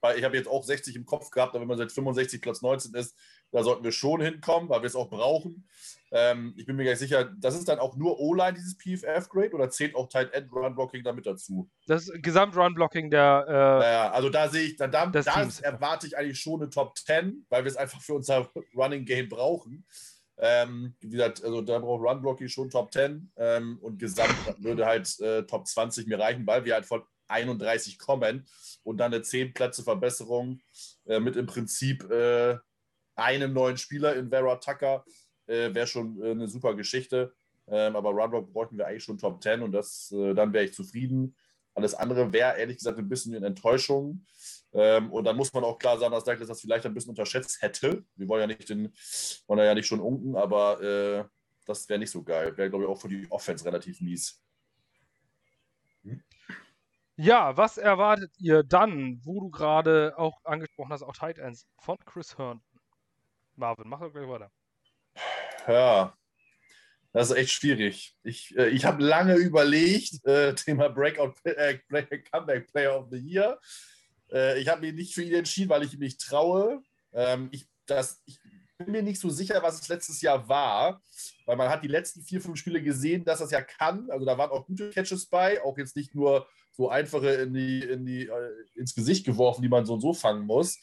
weil ich habe jetzt auch 60 im Kopf gehabt, aber wenn man seit 65 Platz 19 ist, da sollten wir schon hinkommen, weil wir es auch brauchen. Ähm, ich bin mir gar nicht sicher, das ist dann auch nur O-Line, dieses PFF-Grade, oder zählt auch Tight End Run Blocking damit dazu? Das Gesamt-Run Blocking der. Äh, naja, also da sehe ich, da, da, da erwarte ich eigentlich schon eine Top 10, weil wir es einfach für unser Running Game brauchen. Ähm, wie gesagt, also da braucht Run Blocking schon Top 10 ähm, und Gesamt würde halt äh, Top 20 mir reichen, weil wir halt von 31 kommen und dann eine 10 Plätze Verbesserung äh, mit im Prinzip äh, einem neuen Spieler in Vera Tucker äh, wäre schon äh, eine super Geschichte. Ähm, aber Runblock bräuchten wir eigentlich schon Top 10 und das, äh, dann wäre ich zufrieden. Alles andere wäre ehrlich gesagt ein bisschen eine Enttäuschung. Ähm, und dann muss man auch klar sagen, dass Douglas das vielleicht ein bisschen unterschätzt hätte. Wir wollen ja nicht den, wollen ja nicht schon unken, aber äh, das wäre nicht so geil. Wäre, glaube ich, auch für die Offense relativ mies. Ja, was erwartet ihr dann, wo du gerade auch angesprochen hast, auch Tight Ends von Chris Herndon? Marvin, mach doch gleich weiter. Ja, das ist echt schwierig. Ich, äh, ich habe lange überlegt, äh, Thema Breakout äh, Comeback Player of the Year. Äh, ich habe mich nicht für ihn entschieden, weil ich ihm nicht traue. Ähm, ich, das, ich bin mir nicht so sicher, was es letztes Jahr war, weil man hat die letzten vier, fünf Spiele gesehen, dass das ja kann. Also da waren auch gute Catches bei, auch jetzt nicht nur so einfache in die, in die, äh, ins Gesicht geworfen, die man so und so fangen muss.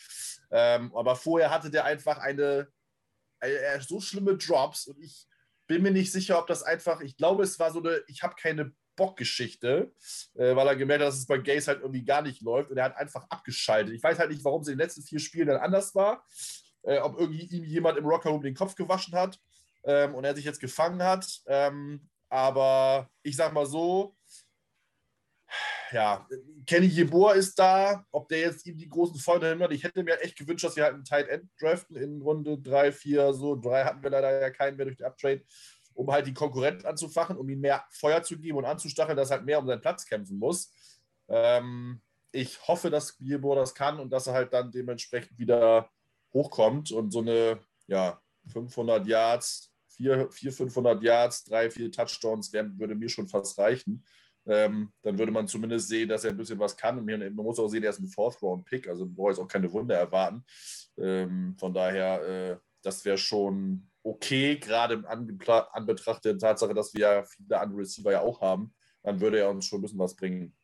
Ähm, aber vorher hatte der einfach eine, eine, so schlimme Drops und ich bin mir nicht sicher, ob das einfach, ich glaube, es war so eine, ich habe keine Bockgeschichte, äh, weil er gemerkt hat, dass es bei Gays halt irgendwie gar nicht läuft und er hat einfach abgeschaltet. Ich weiß halt nicht, warum es in den letzten vier Spielen dann anders war, äh, ob irgendwie ihm jemand im Rockerroom den Kopf gewaschen hat ähm, und er sich jetzt gefangen hat. Ähm, aber ich sag mal so, ja, Kenny Jeboa ist da, ob der jetzt ihm die großen Freunde himmelt. Ich hätte mir echt gewünscht, dass wir halt einen Tight End draften in Runde 3, 4, so. Drei hatten wir leider ja keinen mehr durch den Uptrade, um halt die Konkurrenten anzufachen, um ihm mehr Feuer zu geben und anzustacheln, dass er halt mehr um seinen Platz kämpfen muss. Ähm, ich hoffe, dass Jeboa das kann und dass er halt dann dementsprechend wieder hochkommt und so eine, ja, 500 Yards, 400, 500 Yards, 3, 4 Touchdowns, wär, würde mir schon fast reichen ähm, dann würde man zumindest sehen, dass er ein bisschen was kann. Und man muss auch sehen, er ist ein Fourth-Round-Pick, also brauche ich auch keine Wunder erwarten. Ähm, von daher, äh, das wäre schon okay, gerade im Anbetracht der Tatsache, dass wir ja viele andere Receiver ja auch haben. Dann würde er uns schon ein bisschen was bringen.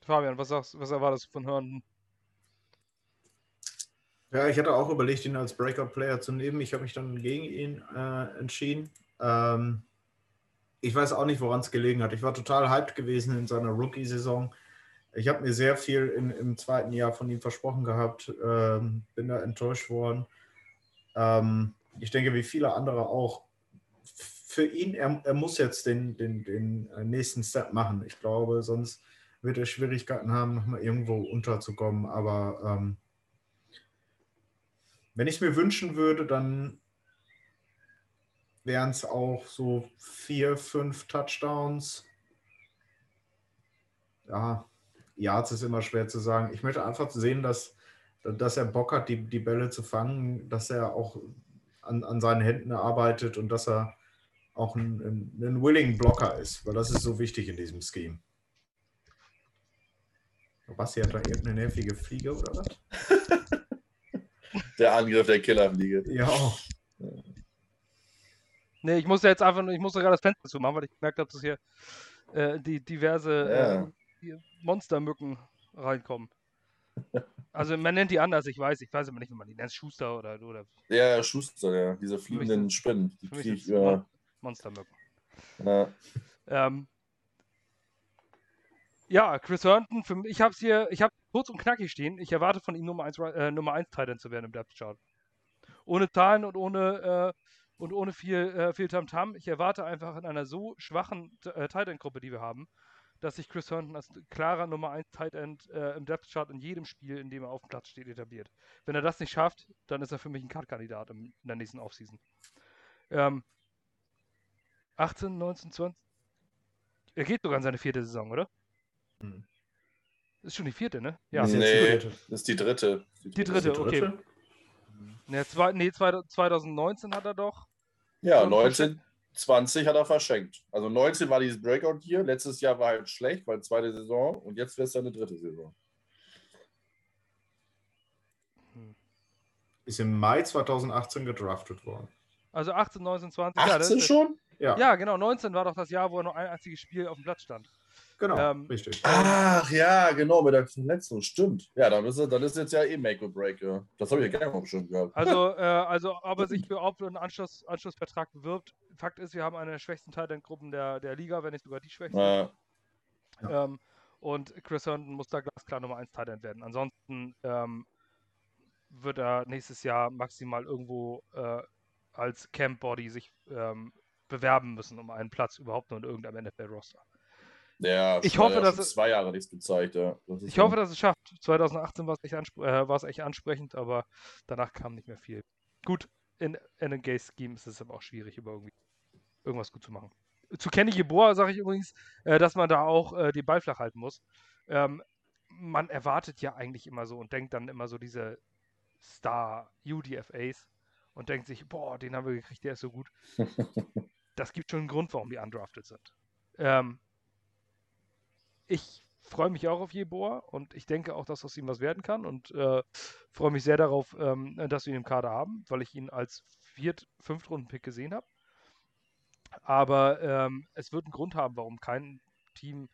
Fabian, was, sagst, was erwartest du von Herndon? Ja, ich hatte auch überlegt, ihn als Breakout-Player zu nehmen. Ich habe mich dann gegen ihn äh, entschieden. Ähm, ich weiß auch nicht, woran es gelegen hat. Ich war total hyped gewesen in seiner Rookie-Saison. Ich habe mir sehr viel in, im zweiten Jahr von ihm versprochen gehabt, ähm, bin da enttäuscht worden. Ähm, ich denke, wie viele andere auch. Für ihn, er, er muss jetzt den, den, den nächsten Step machen. Ich glaube, sonst wird er Schwierigkeiten haben, nochmal irgendwo unterzukommen. Aber ähm, wenn ich es mir wünschen würde, dann wären es auch so vier, fünf Touchdowns. Ja, Yards ist immer schwer zu sagen. Ich möchte einfach sehen, dass, dass er Bock hat, die, die Bälle zu fangen, dass er auch an, an seinen Händen arbeitet und dass er auch ein, ein, ein willing Blocker ist, weil das ist so wichtig in diesem Scheme. Basti hat da irgendeine nervige Fliege oder was? der Angriff der Killerfliege. Ja. Nee, ich musste jetzt einfach nur, ich musste gerade das Fenster zumachen, weil ich gemerkt habe, dass hier äh, die diverse ja. äh, Monstermücken reinkommen. Also man nennt die anders, ich weiß, ich weiß aber nicht, wie man die nennt. Schuster oder. oder ja, Schuster, ja. Diese fliegenden Spinnen. Die kriege ich über. Monstermücken. Ja. Ähm, ja, Chris Herndon, für, ich habe es hier, ich habe kurz und knackig stehen. Ich erwarte von ihm Nummer 1 äh, Nummer 1 Titan zu werden im Depth Chart. Ohne Zahlen und ohne äh, und ohne viel äh, viel Tamtam. Ich erwarte einfach in einer so schwachen äh, Titan Gruppe, die wir haben, dass sich Chris Herndon als klarer Nummer 1 Tight End äh, im Depth Chart in jedem Spiel, in dem er auf dem Platz steht, etabliert. Wenn er das nicht schafft, dann ist er für mich ein Cut-Kandidat in der nächsten Offseason. Ähm, 18, 19, 20. Er geht sogar in seine vierte Saison, oder? Hm. Ist schon die vierte, ne? Ja. Nee, das ist die dritte. Die dritte, die dritte okay. Ne, zwei, nee, 2019 hat er doch. Ja, 19, 20 hat er verschenkt. Also 19 war dieses Breakout hier. Letztes Jahr war halt schlecht, weil zweite Saison. Und jetzt wäre es seine dritte Saison. Hm. Ist im Mai 2018 gedraftet worden. Also 18, 19, 20. 18 ja, schon? Ja. ja, genau. 19 war doch das Jahr, wo er nur ein einziges Spiel auf dem Platz stand. Genau, ähm, richtig. Ach ja, genau, mit der Verletzung, stimmt. Ja, dann ist, dann ist jetzt ja eh Make or Break. Ja. Das habe ich ja gerne mal bestimmt gehabt. Also, äh, also ob er sich für einen Anschluss, Anschlussvertrag bewirbt, Fakt ist, wir haben eine der schwächsten Titan-Gruppen der, der Liga, wenn nicht sogar die schwächste. Ja. Ähm, und Chris Herndon muss da glasklar Nummer 1 Titan werden. Ansonsten ähm, wird er nächstes Jahr maximal irgendwo äh, als Camp Body sich ähm, bewerben müssen um einen Platz überhaupt nur in irgendeinem NFL-Roster. Ja, ich hoffe, dass es zwei Jahre nichts gezeigt. Ja. Ich hoffe, dass es schafft. 2018 war es echt, anspr äh, echt ansprechend, aber danach kam nicht mehr viel. Gut, in, in einem Gay-Scheme ist es aber auch schwierig, über irgendwie irgendwas gut zu machen. Zu Kenny Jeboa sage ich übrigens, äh, dass man da auch äh, den Ball flach halten muss. Ähm, man erwartet ja eigentlich immer so und denkt dann immer so diese Star-UDFAs und denkt sich, boah, den haben wir gekriegt, der ist so gut. das gibt schon einen Grund, warum die undrafted sind. Ähm, ich freue mich auch auf Jeboa und ich denke auch, dass aus ihm was werden kann und äh, freue mich sehr darauf, ähm, dass wir ihn im Kader haben, weil ich ihn als Viert-, Fünftrunden-Pick gesehen habe. Aber ähm, es wird einen Grund haben, warum kein Team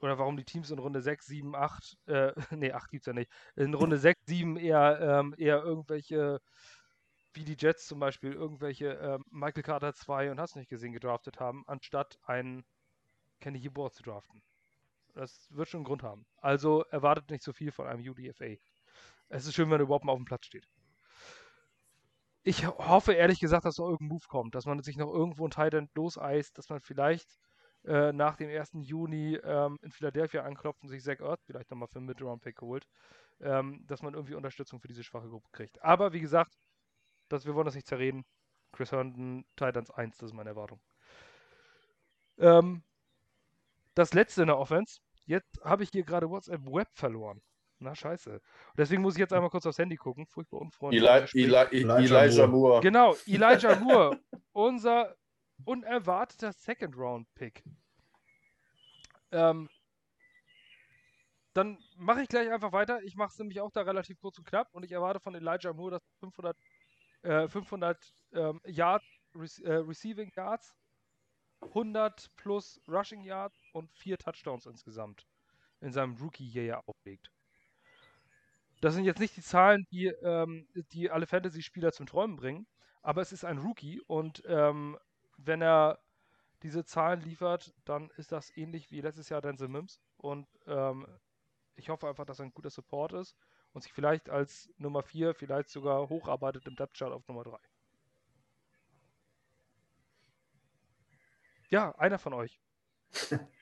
oder warum die Teams in Runde 6, 7, 8, äh, nee, 8 gibt es ja nicht, in Runde 6, 7 eher, ähm, eher irgendwelche, wie die Jets zum Beispiel, irgendwelche äh, Michael Carter 2 und hast nicht gesehen gedraftet haben, anstatt einen Kenny Yeboah zu draften. Das wird schon einen Grund haben. Also erwartet nicht so viel von einem UDFA. Es ist schön, wenn er überhaupt mal auf dem Platz steht. Ich hoffe ehrlich gesagt, dass noch irgendein Move kommt, dass man sich noch irgendwo ein Titan loseist, dass man vielleicht äh, nach dem 1. Juni ähm, in Philadelphia anklopft und sich Zach Earth vielleicht nochmal für einen Mid-Round-Pick holt, ähm, dass man irgendwie Unterstützung für diese schwache Gruppe kriegt. Aber wie gesagt, das, wir wollen das nicht zerreden. Chris Herndon, Titans 1, das ist meine Erwartung. Ähm, das letzte in der Offense. Jetzt habe ich hier gerade WhatsApp Web verloren. Na scheiße. Und deswegen muss ich jetzt einmal kurz aufs Handy gucken. Furchtbar unfreundlich. Eli Eli Elijah, Elijah Moore. Moore. Genau, Elijah Moore. unser unerwarteter Second-Round-Pick. Ähm, dann mache ich gleich einfach weiter. Ich mache es nämlich auch da relativ kurz und knapp und ich erwarte von Elijah Moore, dass 500, äh, 500 ähm, Yards, Re äh, Receiving Yards, 100 plus Rushing Yards und vier Touchdowns insgesamt in seinem Rookie-Year auflegt. Das sind jetzt nicht die Zahlen, die, ähm, die alle Fantasy-Spieler zum Träumen bringen, aber es ist ein Rookie und ähm, wenn er diese Zahlen liefert, dann ist das ähnlich wie letztes Jahr Denzel Mims und ähm, ich hoffe einfach, dass er ein guter Support ist und sich vielleicht als Nummer 4 vielleicht sogar hocharbeitet im Depth Chart auf Nummer 3. Ja, einer von euch.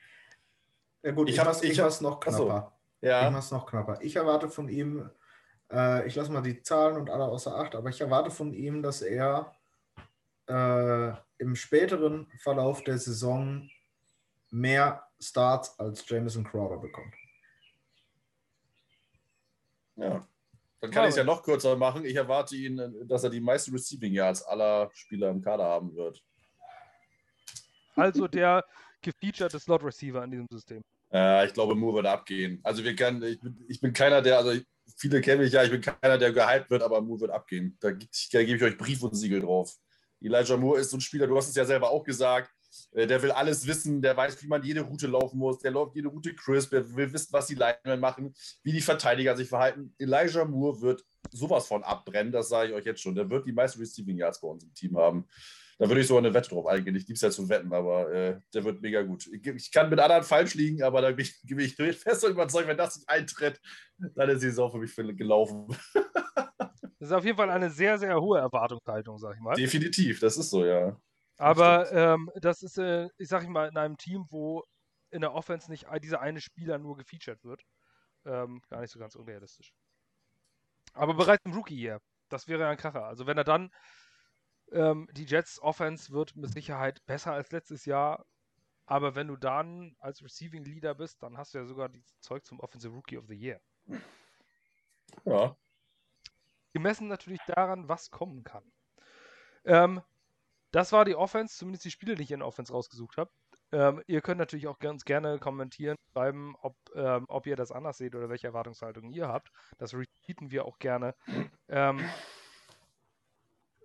ja gut, ich, ich mach's noch knapper. Ja. Ich mach's noch knapper. Ich erwarte von ihm, äh, ich lasse mal die Zahlen und alle außer Acht, aber ich erwarte von ihm, dass er äh, im späteren Verlauf der Saison mehr Starts als Jameson Crowder bekommt. Ja. Dann kann ich es ja noch kürzer machen. Ich erwarte ihn, dass er die meisten Receiving Yards aller Spieler im Kader haben wird. Also der gefeaturete Slot Receiver in diesem System. Äh, ich glaube, Moore wird abgehen. Also wir können, ich bin, ich bin keiner, der, also viele kennen mich ja, ich bin keiner, der gehypt wird, aber Moore wird abgehen. Da, da gebe ich euch Brief und Siegel drauf. Elijah Moore ist so ein Spieler, du hast es ja selber auch gesagt, äh, der will alles wissen, der weiß, wie man jede Route laufen muss, der läuft jede Route crisp, der will wissen, was die Linemen machen, wie die Verteidiger sich verhalten. Elijah Moore wird sowas von abbrennen, das sage ich euch jetzt schon. Der wird die meisten Receiving Yards bei uns im Team haben. Da würde ich sogar eine Wette drauf eingehen. Ich liebe es ja zu wetten, aber äh, der wird mega gut. Ich, ich, kann mit anderen falsch liegen, aber da bin ich, bin ich fest und überzeugt, wenn das nicht eintritt, dann ist die Saison für mich gelaufen. Das ist auf jeden Fall eine sehr, sehr hohe Erwartungshaltung, sag ich mal. Definitiv, das ist so, ja. Aber ähm, das ist, äh, ich sag ich mal, in einem Team, wo in der Offense nicht dieser eine Spieler nur gefeatured wird, ähm, gar nicht so ganz unrealistisch. Aber bereits im Rookie hier, das wäre ein Kracher. Also wenn er dann ähm, die Jets Offense wird mit Sicherheit besser als letztes Jahr, aber wenn du dann als Receiving Leader bist, dann hast du ja sogar die Zeug zum Offensive Rookie of the Year. Ja. Gemessen natürlich daran, was kommen kann. Ähm, das war die Offense, zumindest die Spiele, die ich in Offense rausgesucht habe. Ähm, ihr könnt natürlich auch ganz gerne kommentieren, schreiben, ob, ähm, ob ihr das anders seht oder welche Erwartungshaltung ihr habt. Das retweeten wir auch gerne. Ähm,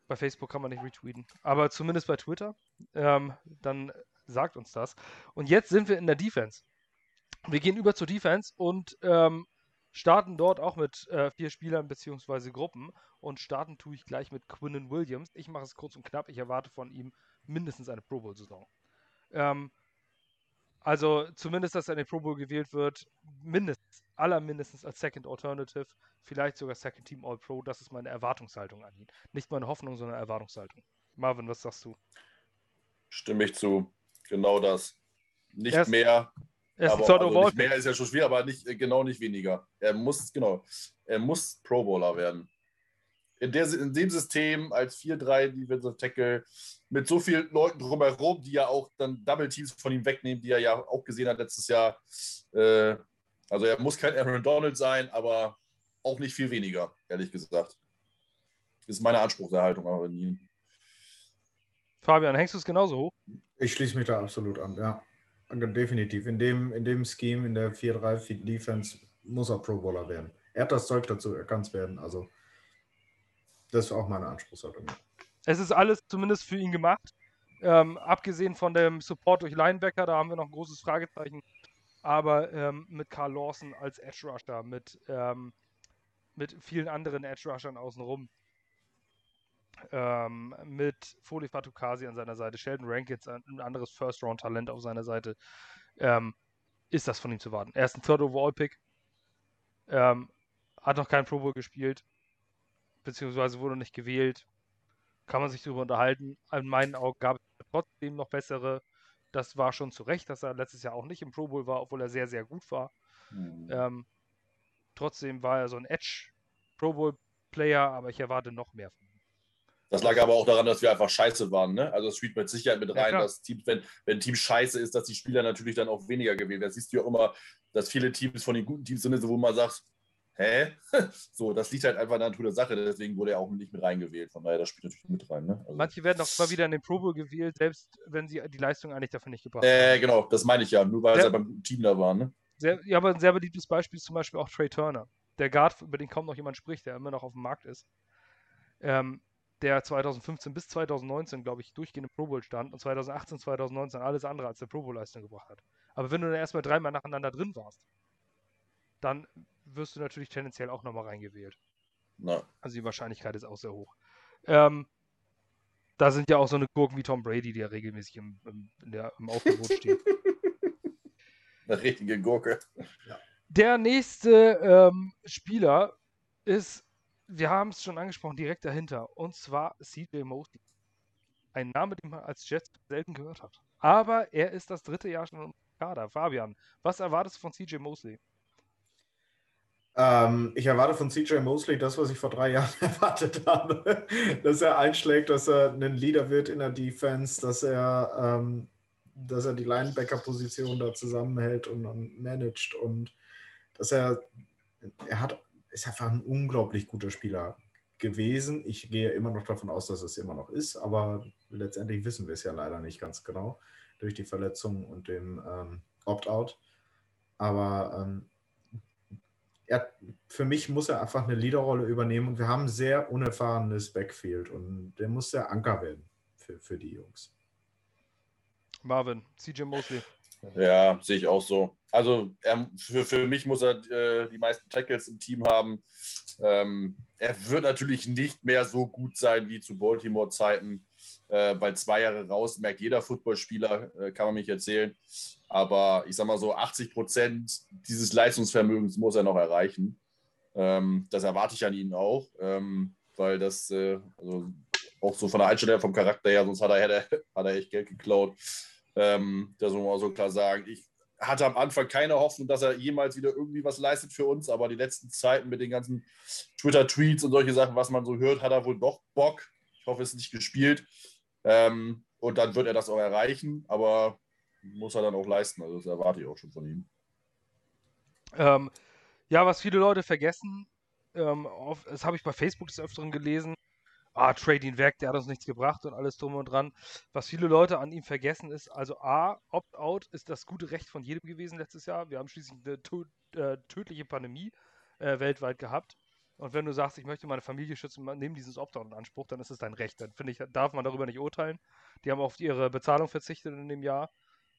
bei Facebook kann man nicht retweeten, aber zumindest bei Twitter. Ähm, dann sagt uns das. Und jetzt sind wir in der Defense. Wir gehen über zur Defense und ähm, starten dort auch mit äh, vier Spielern bzw. Gruppen und starten tue ich gleich mit Quinnen Williams. Ich mache es kurz und knapp. Ich erwarte von ihm mindestens eine Pro Bowl-Saison. Ähm, also zumindest, dass er in den Pro Bowl gewählt wird, mindestens, allermindestens als Second Alternative, vielleicht sogar Second Team All Pro. Das ist meine Erwartungshaltung an ihn. Nicht meine Hoffnung, sondern Erwartungshaltung. Marvin, was sagst du? Stimme ich zu. Genau das. Nicht er mehr, er ist aber, also nicht mehr ist ja schon schwer, aber nicht, äh, genau nicht weniger. Er muss, genau, er muss Pro Bowler werden. In, der, in dem System als 4-3 Defensive Tackle mit so vielen Leuten drumherum, die ja auch dann Double Teams von ihm wegnehmen, die er ja auch gesehen hat letztes Jahr. Äh, also er muss kein Aaron Donald sein, aber auch nicht viel weniger, ehrlich gesagt. Das ist meine Anspruchserhaltung auch in ihm. Fabian, hängst du es genauso hoch? Ich schließe mich da absolut an, ja. Definitiv. In dem, in dem Scheme, in der 4-3 Defense muss er Pro Bowler werden. Er hat das Zeug dazu, er kann es werden. Also, das ist auch meine Anspruchshaltung. Es ist alles zumindest für ihn gemacht. Ähm, abgesehen von dem Support durch Linebacker, da haben wir noch ein großes Fragezeichen. Aber ähm, mit Carl Lawson als Edge Rusher, mit, ähm, mit vielen anderen Edge Rushern außenrum, ähm, mit Foley Fatukasi an seiner Seite, Sheldon Rankins, ein anderes First-Round-Talent auf seiner Seite, ähm, ist das von ihm zu warten. Er ist ein Third-Overall-Pick, ähm, hat noch kein Pro Bowl gespielt, beziehungsweise wurde nicht gewählt. Kann man sich darüber unterhalten. In meinen Augen gab es trotzdem noch bessere. Das war schon zu Recht, dass er letztes Jahr auch nicht im Pro Bowl war, obwohl er sehr, sehr gut war. Mhm. Ähm, trotzdem war er so ein Edge Pro Bowl Player, aber ich erwarte noch mehr von ihm. Das lag aber auch daran, dass wir einfach scheiße waren. Ne? Also es spielt mit Sicherheit mit rein, ja, dass Teams, wenn, wenn ein Team scheiße ist, dass die Spieler natürlich dann auch weniger gewählt werden. Das siehst du ja auch immer, dass viele Teams von den guten Teams sind, wo man sagt, hä? so, das liegt halt einfach an der Natur der Sache, deswegen wurde er auch nicht mit reingewählt. Von daher, das spielt natürlich mit rein. Ne? Also Manche werden auch mal wieder in den Pro Bowl gewählt, selbst wenn sie die Leistung eigentlich dafür nicht gebracht haben. Äh, genau, das meine ich ja, nur weil sie beim Team da waren. Ne? sehr, ja, aber ein sehr beliebtes Beispiel ist zum Beispiel auch Trey Turner. Der Guard, über den kaum noch jemand spricht, der immer noch auf dem Markt ist. Ähm, der 2015 bis 2019, glaube ich, durchgehend im Pro Bowl stand und 2018, 2019 alles andere als der Pro Bowl-Leistung gebracht hat. Aber wenn du dann erstmal dreimal nacheinander drin warst, dann wirst du natürlich tendenziell auch nochmal reingewählt. Na. Also die Wahrscheinlichkeit ist auch sehr hoch. Ähm, da sind ja auch so eine Gurken wie Tom Brady, die ja regelmäßig im, im, der, im Aufgebot steht. Eine richtige Gurke. Der nächste ähm, Spieler ist, wir haben es schon angesprochen, direkt dahinter. Und zwar CJ Mosley. Ein Name, den man als Jets selten gehört hat. Aber er ist das dritte Jahr schon im Kader. Fabian, was erwartest du von CJ Mosley? Ähm, ich erwarte von CJ Mosley das, was ich vor drei Jahren erwartet habe. dass er einschlägt, dass er ein Leader wird in der Defense, dass er, ähm, dass er die Linebacker-Position da zusammenhält und, und managt und dass er, er hat, ist einfach ein unglaublich guter Spieler gewesen. Ich gehe immer noch davon aus, dass es immer noch ist, aber letztendlich wissen wir es ja leider nicht ganz genau durch die Verletzung und dem ähm, Opt-out. Aber ähm, er, für mich muss er einfach eine Leaderrolle übernehmen und wir haben ein sehr unerfahrenes Backfield und der muss der Anker werden für, für die Jungs. Marvin, CJ Mosley. Ja, sehe ich auch so. Also er, für, für mich muss er äh, die meisten Tackles im Team haben. Ähm, er wird natürlich nicht mehr so gut sein wie zu Baltimore-Zeiten. Äh, weil zwei Jahre raus merkt jeder Footballspieler, äh, kann man mich erzählen. Aber ich sag mal so, 80 Prozent dieses Leistungsvermögens muss er noch erreichen. Ähm, das erwarte ich an ihn auch, ähm, weil das äh, also auch so von der Einstellung vom Charakter her, sonst hat er, hat er, echt Geld geklaut. Ähm, das muss man auch so klar sagen. Ich hatte am Anfang keine Hoffnung, dass er jemals wieder irgendwie was leistet für uns, aber die letzten Zeiten mit den ganzen Twitter-Tweets und solche Sachen, was man so hört, hat er wohl doch Bock. Ich hoffe, es ist nicht gespielt. Ähm, und dann wird er das auch erreichen, aber muss er dann auch leisten. Also das erwarte ich auch schon von ihm. Ähm, ja, was viele Leute vergessen, ähm, auf, das habe ich bei Facebook des Öfteren gelesen, ah, trade ihn weg, der hat uns nichts gebracht und alles drum und dran. Was viele Leute an ihm vergessen ist, also A, Opt-out ist das gute Recht von jedem gewesen letztes Jahr. Wir haben schließlich eine äh, tödliche Pandemie äh, weltweit gehabt. Und wenn du sagst, ich möchte meine Familie schützen, nimm dieses Opt-out in Anspruch, dann ist es dein Recht. Dann finde ich, darf man darüber nicht urteilen. Die haben auf ihre Bezahlung verzichtet in dem Jahr,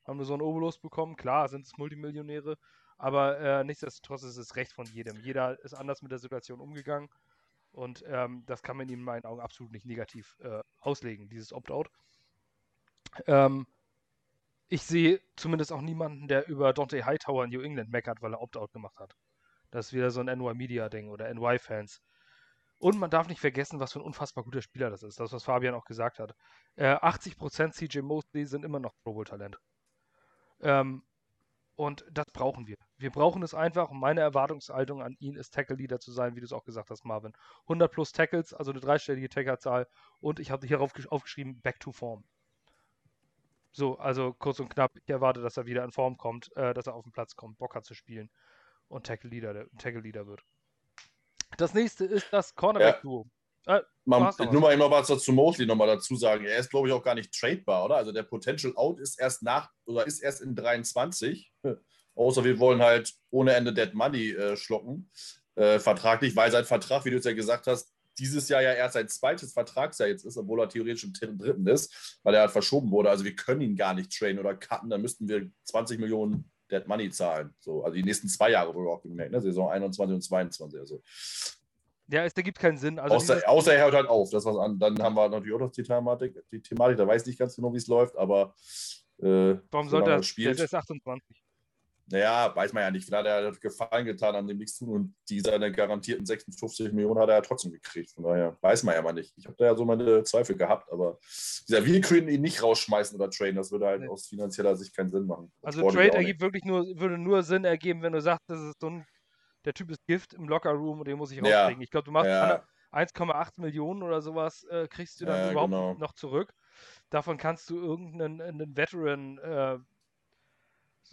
haben nur so einen Obolus bekommen. Klar, sind es Multimillionäre, aber äh, nichtsdestotrotz ist es Recht von jedem. Jeder ist anders mit der Situation umgegangen. Und ähm, das kann man in meinen Augen absolut nicht negativ äh, auslegen, dieses Opt-out. Ähm, ich sehe zumindest auch niemanden, der über Dante Hightower in New England meckert, weil er Opt-out gemacht hat. Das ist wieder so ein NY-Media-Ding oder NY-Fans. Und man darf nicht vergessen, was für ein unfassbar guter Spieler das ist. Das, was Fabian auch gesagt hat. Äh, 80% CJ Mosley sind immer noch Pro Bowl-Talent. Ähm, und das brauchen wir. Wir brauchen es einfach. Und meine Erwartungshaltung an ihn ist, Tackle-Leader zu sein, wie du es auch gesagt hast, Marvin. 100 plus Tackles, also eine dreistellige Tackle-Zahl. Und ich habe hier aufgeschrieben, back to form. So, also kurz und knapp, ich erwarte, dass er wieder in Form kommt, äh, dass er auf den Platz kommt, Bock hat zu spielen und Tackle Leader, Tackle Leader wird. Das nächste ist das Cornerback-Duo. Ja. Äh, Man, nur mal noch was zu Mosley nochmal dazu sagen. Er ist, glaube ich, auch gar nicht tradebar, oder? Also der Potential Out ist erst nach oder ist erst in 23. Außer wir wollen halt ohne Ende Dead Money äh, schlucken. Äh, vertraglich, weil sein Vertrag, wie du es ja gesagt hast, dieses Jahr ja erst sein zweites Vertragsjahr jetzt ist, obwohl er theoretisch im dritten ist, weil er halt verschoben wurde. Also wir können ihn gar nicht trainen oder cutten, dann müssten wir 20 Millionen Dead Money zahlen. So, also die nächsten zwei Jahre wohl auch gemerkt, ne? Saison 21 und 22. Also. Ja, es ergibt keinen Sinn. Also außer, außer, er hört halt auf. Das was an, dann haben wir natürlich auch noch die Thematik, die Thematik, da weiß ich nicht ganz genau, wie es läuft, aber äh, Warum sollte er spielt. Der ist 28. Naja, weiß man ja nicht. Vielleicht hat er Gefallen getan an dem nichts tun und die seine garantierten 56 Millionen hat er ja trotzdem gekriegt. Von daher weiß man ja mal nicht. Ich habe da ja so meine Zweifel gehabt, aber dieser, wir können ihn nicht rausschmeißen oder traden. Das würde halt nee. aus finanzieller Sicht keinen Sinn machen. Also Trade ergibt wirklich nur, würde nur Sinn ergeben, wenn du sagst, das ist so ein, der Typ ist Gift im Lockerroom und den muss ich rauskriegen. Ja. Ich glaube, du machst ja. 1,8 Millionen oder sowas, äh, kriegst du dann ja, überhaupt genau. noch zurück. Davon kannst du irgendeinen Veteran äh,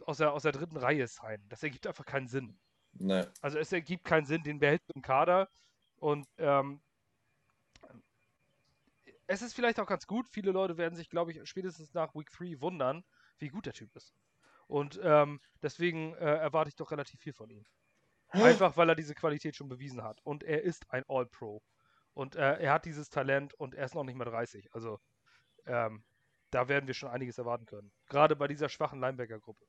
aus der, aus der dritten Reihe sein. Das ergibt einfach keinen Sinn. Nee. Also es ergibt keinen Sinn, den behältst du im Kader und ähm, es ist vielleicht auch ganz gut. Viele Leute werden sich, glaube ich, spätestens nach Week 3 wundern, wie gut der Typ ist. Und ähm, deswegen äh, erwarte ich doch relativ viel von ihm. Einfach weil er diese Qualität schon bewiesen hat. Und er ist ein All-Pro. Und äh, er hat dieses Talent und er ist noch nicht mal 30. Also ähm, da werden wir schon einiges erwarten können. Gerade bei dieser schwachen Linebacker-Gruppe.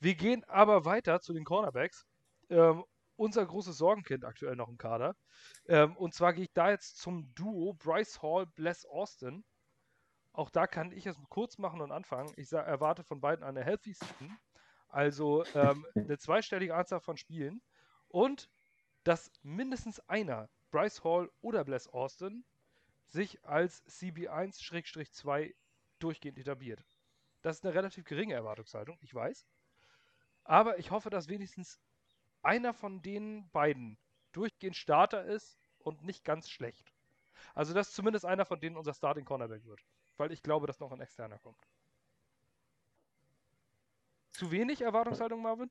Wir gehen aber weiter zu den Cornerbacks. Ähm, unser großes Sorgenkind aktuell noch im Kader. Ähm, und zwar gehe ich da jetzt zum Duo Bryce Hall, Bless Austin. Auch da kann ich es kurz machen und anfangen. Ich erwarte von beiden eine Healthy Season. Also ähm, eine zweistellige Anzahl von Spielen. Und dass mindestens einer, Bryce Hall oder Bless Austin, sich als CB1-2 durchgehend etabliert. Das ist eine relativ geringe Erwartungshaltung, ich weiß. Aber ich hoffe, dass wenigstens einer von den beiden durchgehend Starter ist und nicht ganz schlecht. Also, dass zumindest einer von denen unser Starting Cornerback wird. Weil ich glaube, dass noch ein externer kommt. Zu wenig Erwartungshaltung, Marvin?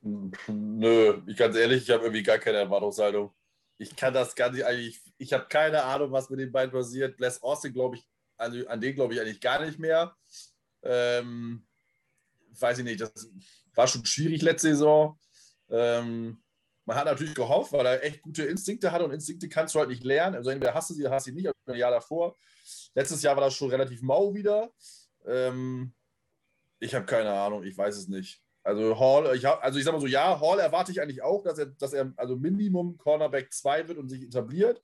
Nö, ich ganz ehrlich, ich habe irgendwie gar keine Erwartungshaltung. Ich kann das gar nicht eigentlich. Ich habe keine Ahnung, was mit den beiden passiert. Bless Austin, glaube ich, also an den glaube ich eigentlich gar nicht mehr. Ähm, weiß ich nicht, das war schon schwierig letzte Saison. Ähm, man hat natürlich gehofft, weil er echt gute Instinkte hatte und Instinkte kannst du halt nicht lernen. Also entweder hast du sie oder hast sie nicht, ein Jahr davor. Letztes Jahr war das schon relativ mau wieder. Ähm, ich habe keine Ahnung, ich weiß es nicht. Also Hall, ich hab, also ich sag mal so, ja, Hall erwarte ich eigentlich auch, dass er, dass er also Minimum Cornerback 2 wird und sich etabliert.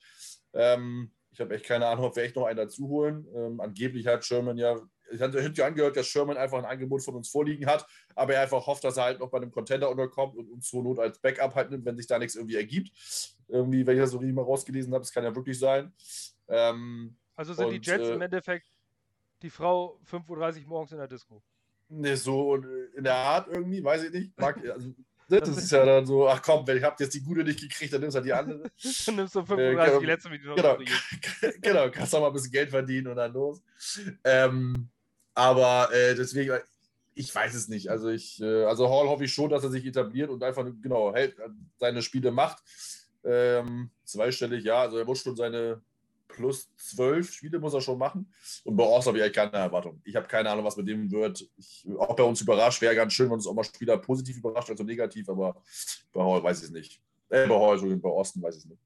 Ähm, ich habe echt keine Ahnung, ob wir echt noch einen dazu holen. Ähm, angeblich hat Sherman ja, ich hatte ja angehört, dass Sherman einfach ein Angebot von uns vorliegen hat, aber er einfach hofft, dass er halt noch bei einem Contender unterkommt und uns zur Not als Backup halt nimmt, wenn sich da nichts irgendwie ergibt. Irgendwie, wenn ich das so richtig mal rausgelesen habe, das kann ja wirklich sein. Ähm, also sind und, die Jets äh, im Endeffekt die Frau 5.30 Uhr morgens in der Disco. Ne, so in der Art irgendwie, weiß ich nicht. Mag, also, das, das ist ja dann so, ach komm, wenn ich hab jetzt die gute nicht gekriegt, dann nimmst du halt die andere. dann nimmst du 35 äh, die letzte Minute Genau, genau, kannst auch mal ein bisschen Geld verdienen und dann los. Ähm, aber äh, deswegen, ich weiß es nicht. Also ich, äh, also Hall hoffe ich schon, dass er sich etabliert und einfach genau hält, seine Spiele macht. Ähm, zweistellig, ja, also er muss schon seine plus zwölf Spiele muss er schon machen. Und bei Ors habe ich eigentlich keine Erwartung. Ich habe keine Ahnung, was mit dem wird. Ich, auch bei uns überrascht, wäre ganz schön, wenn uns auch mal Spieler positiv überrascht, also negativ, aber bei Hall weiß ich es nicht. Äh, bei Hall, bei Osten weiß ich es nicht.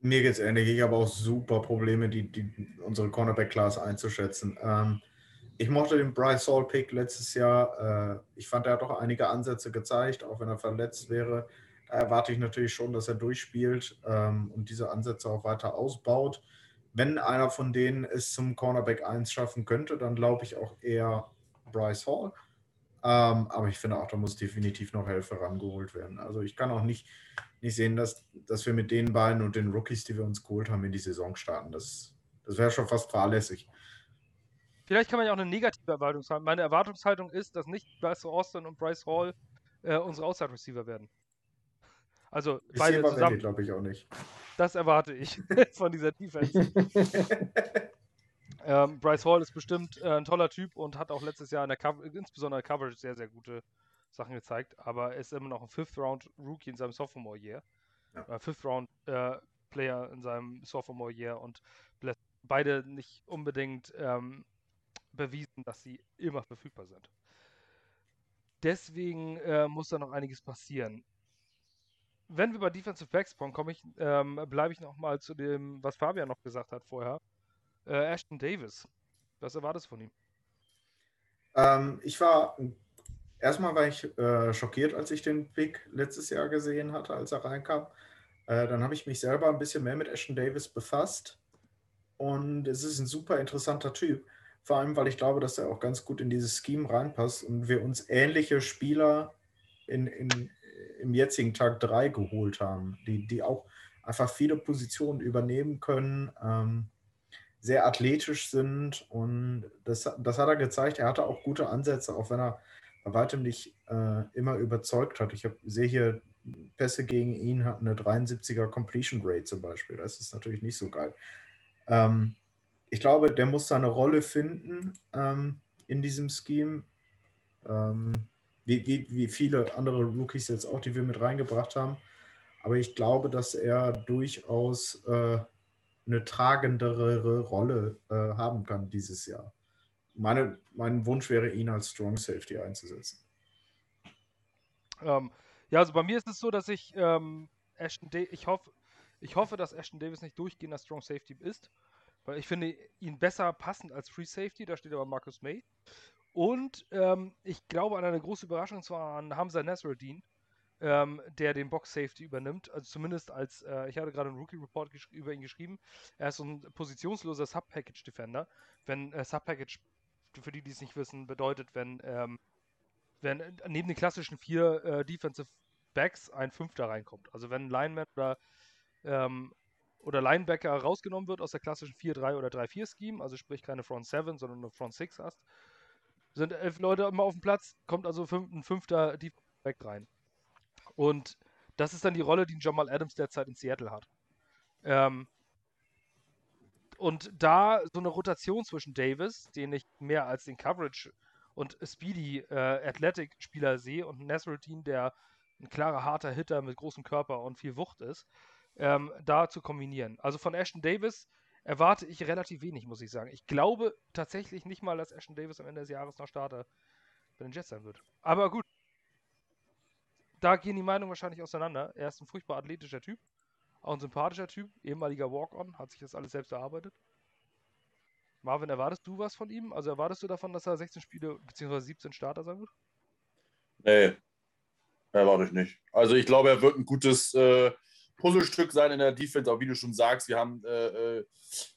Mir geht es ähnlich. Ich habe auch super Probleme, die, die, unsere Cornerback-Class einzuschätzen. Ähm, ich mochte den Bryce Hall-Pick letztes Jahr. Äh, ich fand, er hat doch einige Ansätze gezeigt, auch wenn er verletzt wäre. Da erwarte ich natürlich schon, dass er durchspielt ähm, und diese Ansätze auch weiter ausbaut. Wenn einer von denen es zum Cornerback 1 schaffen könnte, dann glaube ich auch eher Bryce Hall. Ähm, aber ich finde auch, da muss definitiv noch Hilfe rangeholt werden. Also ich kann auch nicht, nicht sehen, dass, dass wir mit den beiden und den Rookies, die wir uns geholt haben, in die Saison starten. Das, das wäre schon fast fahrlässig. Vielleicht kann man ja auch eine negative Erwartungshaltung haben. Meine Erwartungshaltung ist, dass nicht Bryce Austin und Bryce Hall äh, unsere Outside-Receiver werden. Also ich beide zusammen. glaube ich auch nicht. Das erwarte ich von dieser Defense. ähm, Bryce Hall ist bestimmt äh, ein toller Typ und hat auch letztes Jahr in der Co insbesondere Coverage sehr, sehr gute Sachen gezeigt, aber er ist immer noch ein Fifth-Round-Rookie in seinem Sophomore-Year. Ja. Äh, Fifth-Round-Player äh, in seinem Sophomore-Year und beide nicht unbedingt ähm, bewiesen, dass sie immer verfügbar sind. Deswegen äh, muss da noch einiges passieren wenn wir bei Defensive Backs kommen, ich, ähm, bleibe ich nochmal zu dem, was Fabian noch gesagt hat vorher. Äh, Ashton Davis. Was erwartest du von ihm? Ähm, ich war, erstmal war ich äh, schockiert, als ich den Pick letztes Jahr gesehen hatte, als er reinkam. Äh, dann habe ich mich selber ein bisschen mehr mit Ashton Davis befasst. Und es ist ein super interessanter Typ. Vor allem, weil ich glaube, dass er auch ganz gut in dieses Scheme reinpasst und wir uns ähnliche Spieler in, in, im jetzigen Tag 3 geholt haben, die, die auch einfach viele Positionen übernehmen können, ähm, sehr athletisch sind und das, das hat er gezeigt. Er hatte auch gute Ansätze, auch wenn er bei weitem nicht äh, immer überzeugt hat. Ich sehe hier Pässe gegen ihn, hat eine 73er Completion Rate zum Beispiel. Das ist natürlich nicht so geil. Ähm, ich glaube, der muss seine Rolle finden ähm, in diesem Scheme. Ähm, wie, wie, wie viele andere Rookies jetzt auch, die wir mit reingebracht haben. Aber ich glaube, dass er durchaus äh, eine tragendere Rolle äh, haben kann dieses Jahr. Meine, mein Wunsch wäre, ihn als Strong Safety einzusetzen. Ähm, ja, also bei mir ist es so, dass ich ähm, Ashton Davis, ich hoffe, ich hoffe, dass Ashton Davis nicht durchgehender Strong Safety ist, weil ich finde ihn besser passend als Free Safety, da steht aber Marcus May. Und ähm, ich glaube an eine große Überraschung, zwar an Hamza Nasruddin, ähm, der den Box Safety übernimmt. Also zumindest als, äh, ich hatte gerade einen Rookie Report über ihn geschrieben. Er ist so ein positionsloser Sub-Package Defender. Wenn äh, Sub-Package, für die, die es nicht wissen, bedeutet, wenn, ähm, wenn neben den klassischen vier äh, Defensive Backs ein Fünfter reinkommt. Also wenn ein Lineman oder, ähm, oder Linebacker rausgenommen wird aus der klassischen 4-3 oder 3-4-Scheme, also sprich keine Front 7, sondern eine Front 6 hast, sind elf Leute immer auf dem Platz, kommt also ein fünfter Defensive Back rein. Und das ist dann die Rolle, die Jamal Adams derzeit in Seattle hat. Ähm, und da so eine Rotation zwischen Davis, den ich mehr als den Coverage und Speedy äh, Athletic Spieler sehe, und Nasruddin, der ein klarer, harter Hitter mit großem Körper und viel Wucht ist, ähm, da zu kombinieren. Also von Ashton Davis erwarte ich relativ wenig, muss ich sagen. Ich glaube tatsächlich nicht mal, dass Ashton Davis am Ende des Jahres noch Starter bei den Jets sein wird. Aber gut, da gehen die Meinungen wahrscheinlich auseinander. Er ist ein furchtbar athletischer Typ, auch ein sympathischer Typ, ehemaliger Walk-On, hat sich das alles selbst erarbeitet. Marvin, erwartest du was von ihm? Also erwartest du davon, dass er 16 Spiele bzw. 17 Starter sein wird? Nee, erwarte ich nicht. Also ich glaube, er wird ein gutes äh, Puzzlestück sein in der Defense, auch wie du schon sagst, wir haben, äh, äh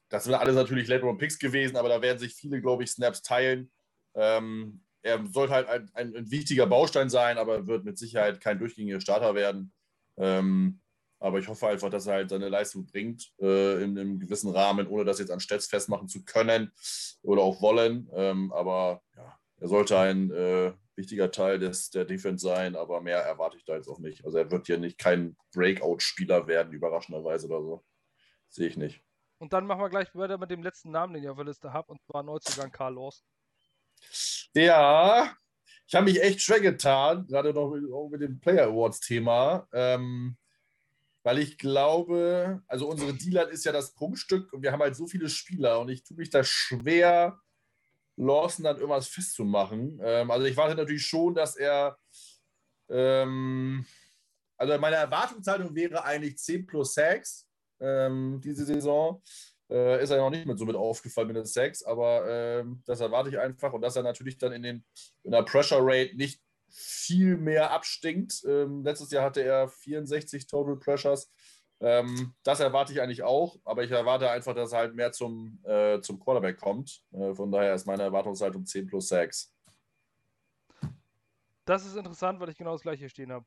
das sind alles natürlich Late Picks gewesen, aber da werden sich viele, glaube ich, Snaps teilen. Ähm, er sollte halt ein, ein, ein, wichtiger Baustein sein, aber wird mit Sicherheit kein durchgängiger Starter werden. Ähm, aber ich hoffe einfach, dass er halt seine Leistung bringt äh, in einem gewissen Rahmen, ohne das jetzt an Stetz festmachen zu können oder auch wollen. Ähm, aber ja, er sollte ein äh, wichtiger Teil des, der Defense sein, aber mehr erwarte ich da jetzt auch nicht. Also er wird hier nicht kein Breakout-Spieler werden, überraschenderweise oder so. Sehe ich nicht. Und dann machen wir gleich weiter mit dem letzten Namen, den ich auf der Liste habe, und zwar Neuzugang Karl Lawson. Ja, ich habe mich echt schwer getan, gerade noch mit, mit dem Player Awards-Thema, ähm, weil ich glaube, also unsere Dealer ist ja das Prunkstück und wir haben halt so viele Spieler und ich tue mich da schwer, Lawson dann irgendwas festzumachen. Ähm, also ich warte natürlich schon, dass er, ähm, also meine Erwartungshaltung wäre eigentlich 10 plus 6 ähm, diese Saison. Äh, ist er noch nicht mit so mit aufgefallen mit den Sacks, aber äh, das erwarte ich einfach und dass er natürlich dann in, den, in der Pressure Rate nicht viel mehr abstinkt. Ähm, letztes Jahr hatte er 64 Total Pressures. Ähm, das erwarte ich eigentlich auch, aber ich erwarte einfach, dass er halt mehr zum, äh, zum Quarterback kommt. Äh, von daher ist meine Erwartungshaltung 10 plus 6. Das ist interessant, weil ich genau das gleiche stehen habe.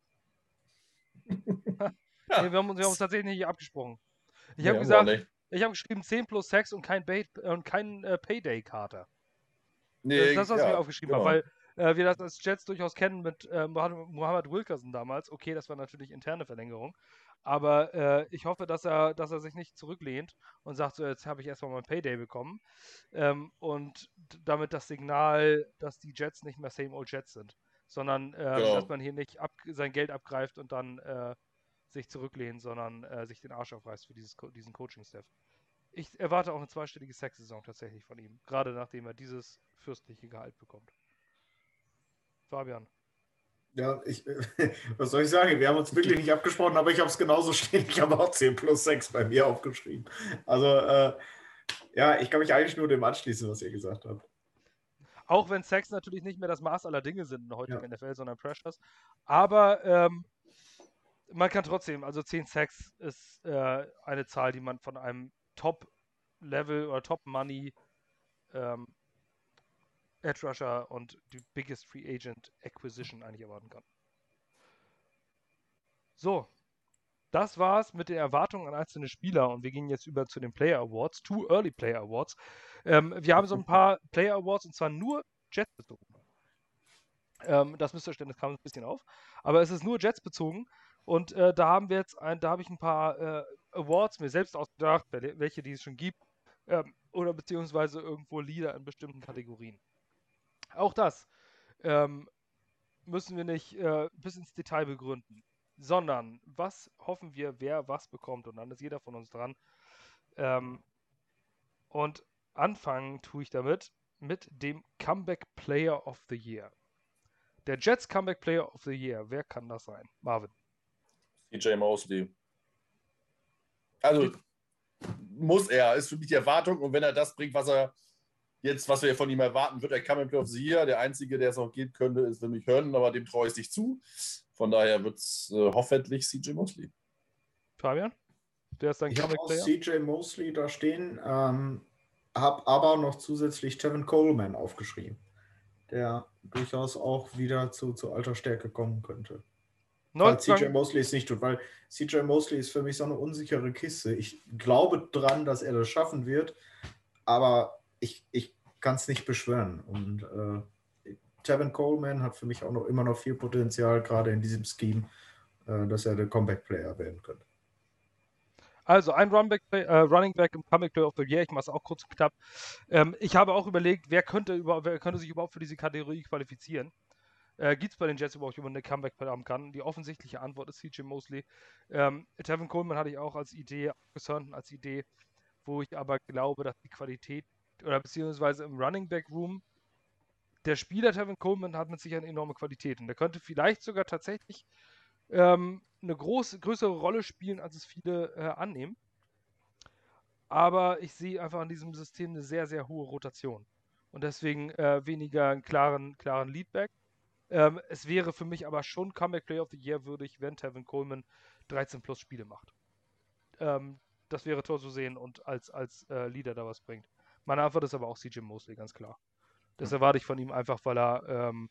ja. nee, wir, haben uns, wir haben uns tatsächlich nicht abgesprochen. Ich habe gesagt, ich habe geschrieben 10 plus 6 und kein, Bait, und kein äh, Payday-Kater. Nee, das ist das, was ja, ich aufgeschrieben genau. habe, weil äh, wir das als Jets durchaus kennen mit äh, Mohammed Wilkerson damals. Okay, das war natürlich interne Verlängerung. Aber äh, ich hoffe, dass er, dass er sich nicht zurücklehnt und sagt, so, jetzt habe ich erstmal mein Payday bekommen. Ähm, und damit das Signal, dass die Jets nicht mehr Same Old Jets sind, sondern äh, genau. dass man hier nicht ab, sein Geld abgreift und dann äh, sich zurücklehnt, sondern äh, sich den Arsch aufreißt für dieses, diesen Coaching-Staff ich erwarte auch eine zweistellige Sex-Saison tatsächlich von ihm. Gerade nachdem er dieses fürstliche Gehalt bekommt. Fabian. Ja, ich, was soll ich sagen? Wir haben uns wirklich nicht abgesprochen, aber ich habe es genauso stehen. Ich habe auch 10 plus 6 bei mir aufgeschrieben. Also, äh, ja, ich kann mich eigentlich nur dem anschließen, was ihr gesagt habt. Auch wenn Sex natürlich nicht mehr das Maß aller Dinge sind in der heutigen ja. NFL, sondern Pressures. Aber ähm, man kann trotzdem, also 10 Sex ist äh, eine Zahl, die man von einem Top-Level oder Top-Money ähm, Edge Rusher und die Biggest Free Agent Acquisition eigentlich erwarten kann. So, das war's mit den Erwartungen an einzelne Spieler und wir gehen jetzt über zu den Player Awards, Two Early Player Awards. Ähm, wir haben so ein paar Player Awards und zwar nur Jets bezogen. Ähm, das Missverständnis kam ein bisschen auf, aber es ist nur Jets bezogen und äh, da haben wir jetzt ein, da habe ich ein paar äh, Awards mir selbst ausgedacht, welche die es schon gibt, ähm, oder beziehungsweise irgendwo Lieder in bestimmten Kategorien. Auch das ähm, müssen wir nicht äh, bis ins Detail begründen, sondern was hoffen wir, wer was bekommt und dann ist jeder von uns dran. Ähm, und anfangen tue ich damit mit dem Comeback Player of the Year. Der Jets Comeback Player of the Year, wer kann das sein? Marvin. CJ Mosley. Also muss er, ist für mich die Erwartung. Und wenn er das bringt, was er jetzt, was wir von ihm erwarten, wird er Comeback Player of the Year. Der Einzige, der es auch gehen könnte, ist für mich Hören, aber dem traue ich nicht zu. Von daher wird es äh, hoffentlich CJ Mosley. Fabian? Der ist dein Ich habe auch? CJ Mosley da stehen, ähm, habe aber noch zusätzlich Tevin Coleman aufgeschrieben, der durchaus auch wieder zu, zu alter Stärke kommen könnte. Weil CJ Mosley es nicht tut, weil CJ Mosley ist für mich so eine unsichere Kiste. Ich glaube dran, dass er das schaffen wird, aber ich, ich kann es nicht beschwören. Und äh, Tevin Coleman hat für mich auch noch immer noch viel Potenzial, gerade in diesem Scheme, äh, dass er der Comeback-Player werden könnte. Also ein Runback, äh, Running Back im Comeback Player of the Year, ich mache es auch kurz und knapp. Ähm, ich habe auch überlegt, wer könnte, über, wer könnte sich überhaupt für diese Kategorie qualifizieren. Äh, Gibt es bei den Jets überhaupt jemanden, der Comeback haben kann? Die offensichtliche Antwort ist CJ Mosley. Ähm, Tevin Coleman hatte ich auch als Idee, Sutton als Idee, wo ich aber glaube, dass die Qualität oder beziehungsweise im Running Back Room der Spieler Tevin Coleman hat mit Sicherheit enorme Qualität und der könnte vielleicht sogar tatsächlich ähm, eine große, größere Rolle spielen, als es viele äh, annehmen. Aber ich sehe einfach in diesem System eine sehr, sehr hohe Rotation. Und deswegen äh, weniger einen klaren, klaren Leadback. Ähm, es wäre für mich aber schon Comeback Player of the Year würdig, wenn Tevin Coleman 13 plus Spiele macht. Ähm, das wäre toll zu sehen und als, als äh, Leader da was bringt. Meine Antwort ist aber auch CJ Mosley, ganz klar. Das erwarte ich von ihm einfach, weil er ähm,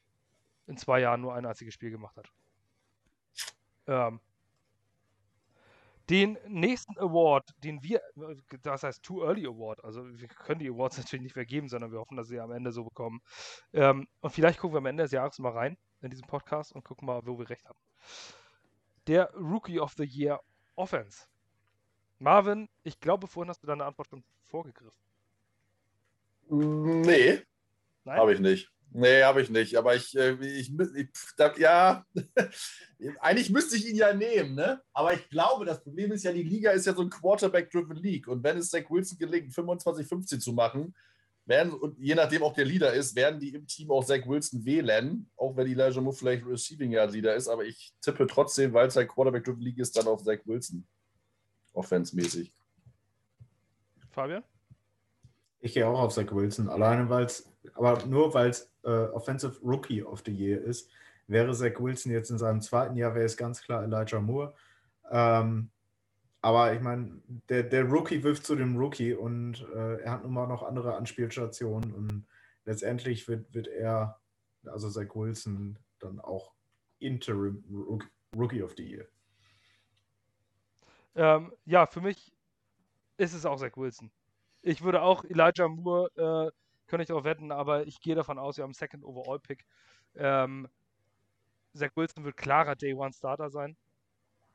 in zwei Jahren nur ein einziges Spiel gemacht hat. Ähm, den nächsten Award, den wir, das heißt Too Early Award, also wir können die Awards natürlich nicht vergeben, sondern wir hoffen, dass sie am Ende so bekommen. Ähm, und vielleicht gucken wir am Ende des Jahres mal rein in diesen Podcast und gucken mal, wo wir recht haben. Der Rookie of the Year Offense. Marvin, ich glaube, vorhin hast du deine Antwort schon vorgegriffen. Nee, habe ich nicht. Nee, habe ich nicht. Aber ich, äh, ich, ich das, ja, eigentlich müsste ich ihn ja nehmen, ne? Aber ich glaube, das Problem ist ja, die Liga ist ja so ein Quarterback-driven League. Und wenn es Zach Wilson gelingt, 25-15 zu machen, werden, und je nachdem auch der Leader ist, werden die im Team auch Zach Wilson wählen, auch wenn Elijah Moore vielleicht Receiving Yard Leader ist. Aber ich tippe trotzdem, weil es ein Quarterback-driven League ist, dann auf Zach Wilson. Offense-mäßig. Fabian? Ich gehe auch auf Zach Wilson, alleine weil es, aber nur weil es äh, Offensive Rookie of the Year ist, wäre Zach Wilson jetzt in seinem zweiten Jahr, wäre es ganz klar Elijah Moore. Ähm, aber ich meine, der, der Rookie wirft zu dem Rookie und äh, er hat nun mal noch andere Anspielstationen und letztendlich wird, wird er, also Zach Wilson, dann auch Interim Rook- Rookie of the Year. Ähm, ja, für mich ist es auch Zach Wilson. Ich würde auch Elijah Moore, äh, könnte ich darauf wetten, aber ich gehe davon aus, wir haben einen Second Overall Pick. Ähm, Zach Wilson wird klarer Day One Starter sein.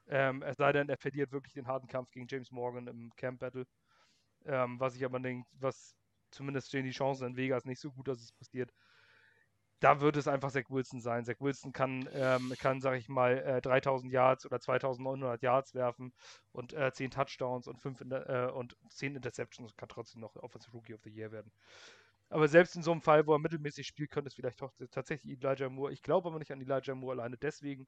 Ähm, es sei denn, er verliert wirklich den harten Kampf gegen James Morgan im Camp Battle. Ähm, was ich aber denke, was zumindest stehen die Chancen in Vegas nicht so gut, dass es passiert. Da wird es einfach Zach Wilson sein. Zach Wilson kann, ähm, kann sag ich mal, äh, 3000 Yards oder 2900 Yards werfen und äh, 10 Touchdowns und, 5 Inter äh, und 10 Interceptions und kann trotzdem noch Offensive Rookie of the Year werden. Aber selbst in so einem Fall, wo er mittelmäßig spielt, könnte es vielleicht doch tatsächlich Elijah Moore. Ich glaube aber nicht an Elijah Moore alleine deswegen,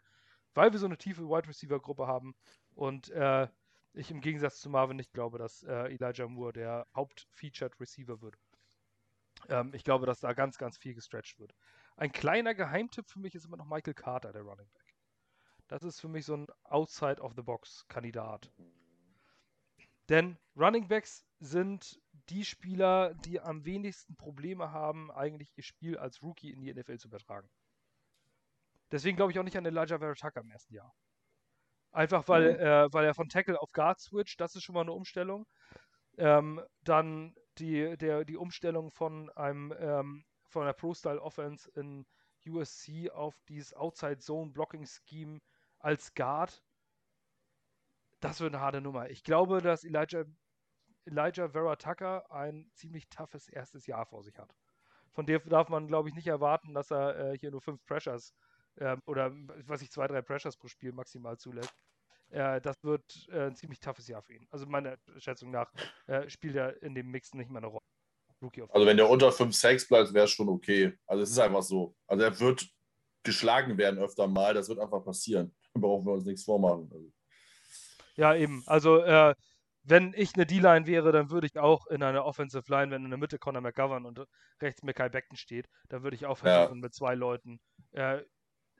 weil wir so eine tiefe Wide Receiver Gruppe haben und äh, ich im Gegensatz zu Marvin nicht glaube, dass äh, Elijah Moore der Haupt-Featured Receiver wird. Ähm, ich glaube, dass da ganz, ganz viel gestretched wird. Ein kleiner Geheimtipp für mich ist immer noch Michael Carter, der Running Back. Das ist für mich so ein Outside-of-the-Box-Kandidat. Denn Running Backs sind die Spieler, die am wenigsten Probleme haben, eigentlich ihr Spiel als Rookie in die NFL zu übertragen. Deswegen glaube ich auch nicht an Elijah Vera Tucker im ersten Jahr. Einfach weil, Mhm. äh, weil er von Tackle auf Guard switcht, das ist schon mal eine Umstellung. Ähm, dann die, der, die Umstellung von einem ähm, von der Pro-Style-Offense in USC auf dieses Outside-Zone-Blocking-Scheme als Guard. Das wird eine harte Nummer. Ich glaube, dass Elijah, Elijah Vera Tucker ein ziemlich toughes erstes Jahr vor sich hat. Von dem darf man, glaube ich, nicht erwarten, dass er äh, hier nur fünf Pressures ähm, oder was ich zwei, drei Pressures pro Spiel maximal zulässt. Äh, das wird äh, ein ziemlich toughes Jahr für ihn. Also meiner Schätzung nach äh, spielt er in dem Mix nicht mehr eine Rolle. Also wenn der unter 5 Sacks bleibt, wäre es schon okay. Also es ist einfach so. Also er wird geschlagen werden öfter mal. Das wird einfach passieren. Da brauchen wir uns nichts vormachen. Also. Ja, eben. Also äh, wenn ich eine D-Line wäre, dann würde ich auch in einer Offensive Line, wenn in der Mitte Conor McGovern und rechts Mackay Beckton steht, dann würde ich auch versuchen, ja. mit zwei Leuten äh,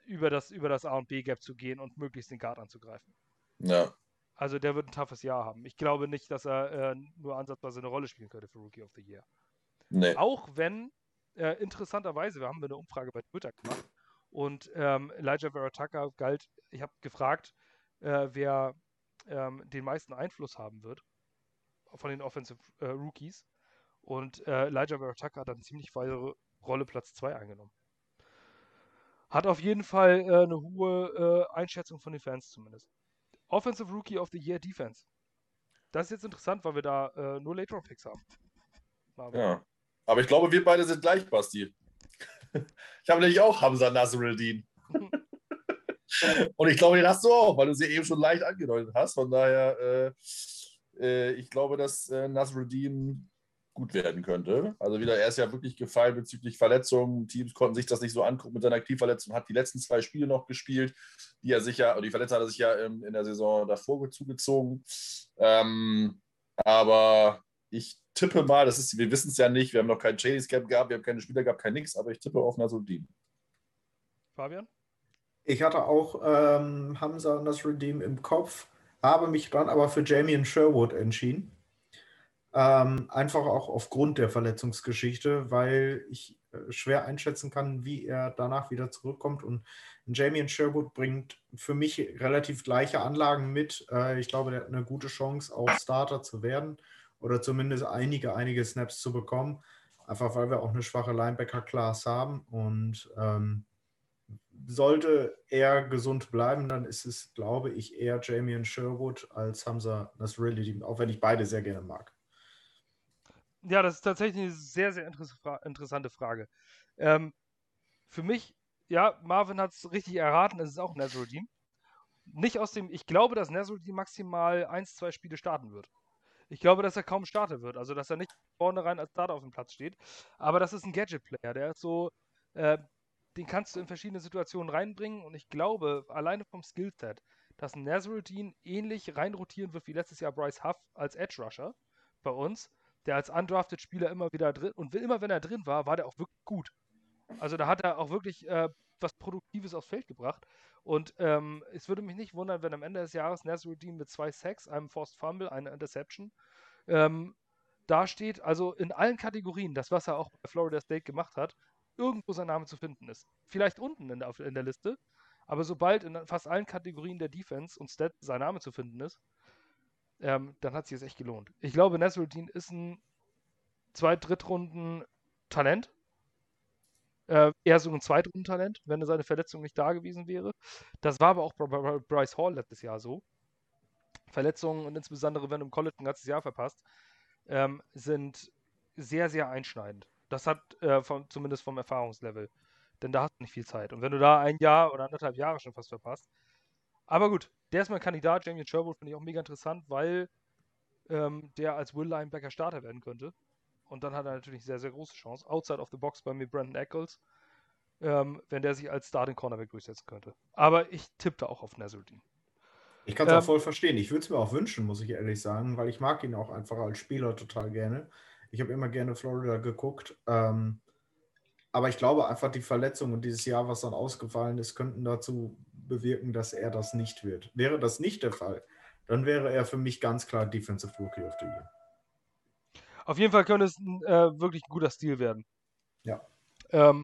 über das, über das A und B-Gap zu gehen und möglichst den Guard anzugreifen. Ja. Also der wird ein toughes Jahr haben. Ich glaube nicht, dass er äh, nur ansatzweise eine Rolle spielen könnte für Rookie of the Year. Nee. Auch wenn, äh, interessanterweise, wir haben eine Umfrage bei Twitter gemacht und ähm, Elijah Verataka galt, ich habe gefragt, äh, wer ähm, den meisten Einfluss haben wird von den Offensive äh, Rookies. Und äh, Elijah Verataka hat dann ziemlich weise Rolle Platz 2 eingenommen. Hat auf jeden Fall äh, eine hohe äh, Einschätzung von den Fans zumindest. Offensive Rookie of the Year Defense. Das ist jetzt interessant, weil wir da äh, nur Late Round Picks haben. Ja. Aber ich glaube, wir beide sind gleich, Basti. ich habe nämlich auch Hamza Nasruddin. Und ich glaube, den hast du auch, weil du sie eben schon leicht angedeutet hast. Von daher, äh, äh, ich glaube, dass äh, Nasruddin gut werden könnte. Also wieder, er ist ja wirklich gefallen bezüglich Verletzungen. Teams konnten sich das nicht so angucken mit seiner Aktivverletzung, hat die letzten zwei Spiele noch gespielt, die er sicher, die Verletzung hat er sich ja in, in der Saison davor zugezogen. Ähm, aber ich tippe mal, das ist, wir wissen es ja nicht, wir haben noch keinen Chase Cap gehabt, wir haben keine Spieler gehabt, kein nix, aber ich tippe auf Nasruddin. Fabian? Ich hatte auch ähm, Hamza Nasruddin im Kopf, habe mich dann aber für Jamie Sherwood entschieden. Ähm, einfach auch aufgrund der Verletzungsgeschichte, weil ich äh, schwer einschätzen kann, wie er danach wieder zurückkommt. Und Jamie Sherwood bringt für mich relativ gleiche Anlagen mit. Äh, ich glaube, der hat eine gute Chance, auch Starter zu werden oder zumindest einige, einige Snaps zu bekommen. Einfach weil wir auch eine schwache Linebacker-Class haben. Und ähm, sollte er gesund bleiben, dann ist es, glaube ich, eher Jamie Sherwood als Hamza Nasrilli, auch wenn ich beide sehr gerne mag. Ja, das ist tatsächlich eine sehr, sehr interessante Frage. Ähm, für mich, ja, Marvin hat es richtig erraten, es ist auch Nasruddin. Nicht aus dem, ich glaube, dass Nasruddin maximal ein, zwei Spiele starten wird. Ich glaube, dass er kaum starten wird, also dass er nicht vornherein als Starter auf dem Platz steht. Aber das ist ein Gadget-Player, der ist so, äh, den kannst du in verschiedene Situationen reinbringen und ich glaube, alleine vom Skillset, dass ein Nasruddin ähnlich reinrotieren wird wie letztes Jahr Bryce Huff als Edge Rusher bei uns der als undrafted Spieler immer wieder drin und immer wenn er drin war, war der auch wirklich gut. Also da hat er auch wirklich äh, was Produktives aufs Feld gebracht. Und ähm, es würde mich nicht wundern, wenn am Ende des Jahres Nasruddin mit zwei Sacks, einem Forced Fumble, einer Interception ähm, dasteht. Also in allen Kategorien, das, was er auch bei Florida State gemacht hat, irgendwo sein Name zu finden ist. Vielleicht unten in der, in der Liste, aber sobald in fast allen Kategorien der Defense und Stat sein Name zu finden ist, ähm, dann hat sich das echt gelohnt. Ich glaube, Nasruddin ist ein Zweit-, Drittrunden-Talent. Äh, eher so ein Zweitrunden-Talent, wenn seine Verletzung nicht da gewesen wäre. Das war aber auch bei Bryce Hall letztes Jahr so. Verletzungen und insbesondere, wenn du im College ein ganzes Jahr verpasst, ähm, sind sehr, sehr einschneidend. Das hat äh, vom, zumindest vom Erfahrungslevel. Denn da hast du nicht viel Zeit. Und wenn du da ein Jahr oder anderthalb Jahre schon fast verpasst. Aber gut, der ist mein Kandidat. Jamie Sherwood finde ich auch mega interessant, weil ähm, der als Will Linebacker Starter werden könnte. Und dann hat er natürlich sehr, sehr große Chance. Outside of the box bei mir Brandon Eccles, ähm, wenn der sich als Starting Cornerback durchsetzen könnte. Aber ich tippe auch auf Nasruddin. Ich kann es ähm, auch voll verstehen. Ich würde es mir auch wünschen, muss ich ehrlich sagen, weil ich mag ihn auch einfach als Spieler total gerne. Ich habe immer gerne Florida geguckt. Ähm, aber ich glaube einfach, die Verletzung und dieses Jahr, was dann ausgefallen ist, könnten dazu bewirken, dass er das nicht wird. Wäre das nicht der Fall, dann wäre er für mich ganz klar Defensive Rookie of the Year. Auf jeden Fall könnte es ein äh, wirklich guter Stil werden. Ja. Ähm,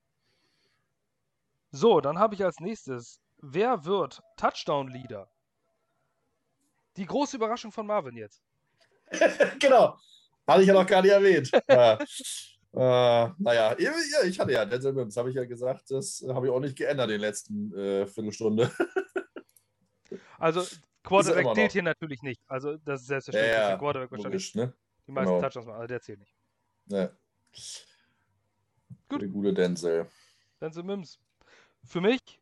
so, dann habe ich als nächstes, wer wird Touchdown-Leader? Die große Überraschung von Marvin jetzt. genau. Hatte ich ja noch gar nicht erwähnt. ja. Äh, naja, ich hatte ja Denzel Mims, habe ich ja gesagt, das habe ich auch nicht geändert in den letzten äh, Viertelstunde. also Quarterback zählt hier natürlich nicht. Also das ist selbstverständlich. Ja, ja, Quarterback wahrscheinlich ne? Die meisten genau. Touchdowns machen, also der zählt nicht. Ja. Gut. Der gute Denzel. Denzel Mims. Für mich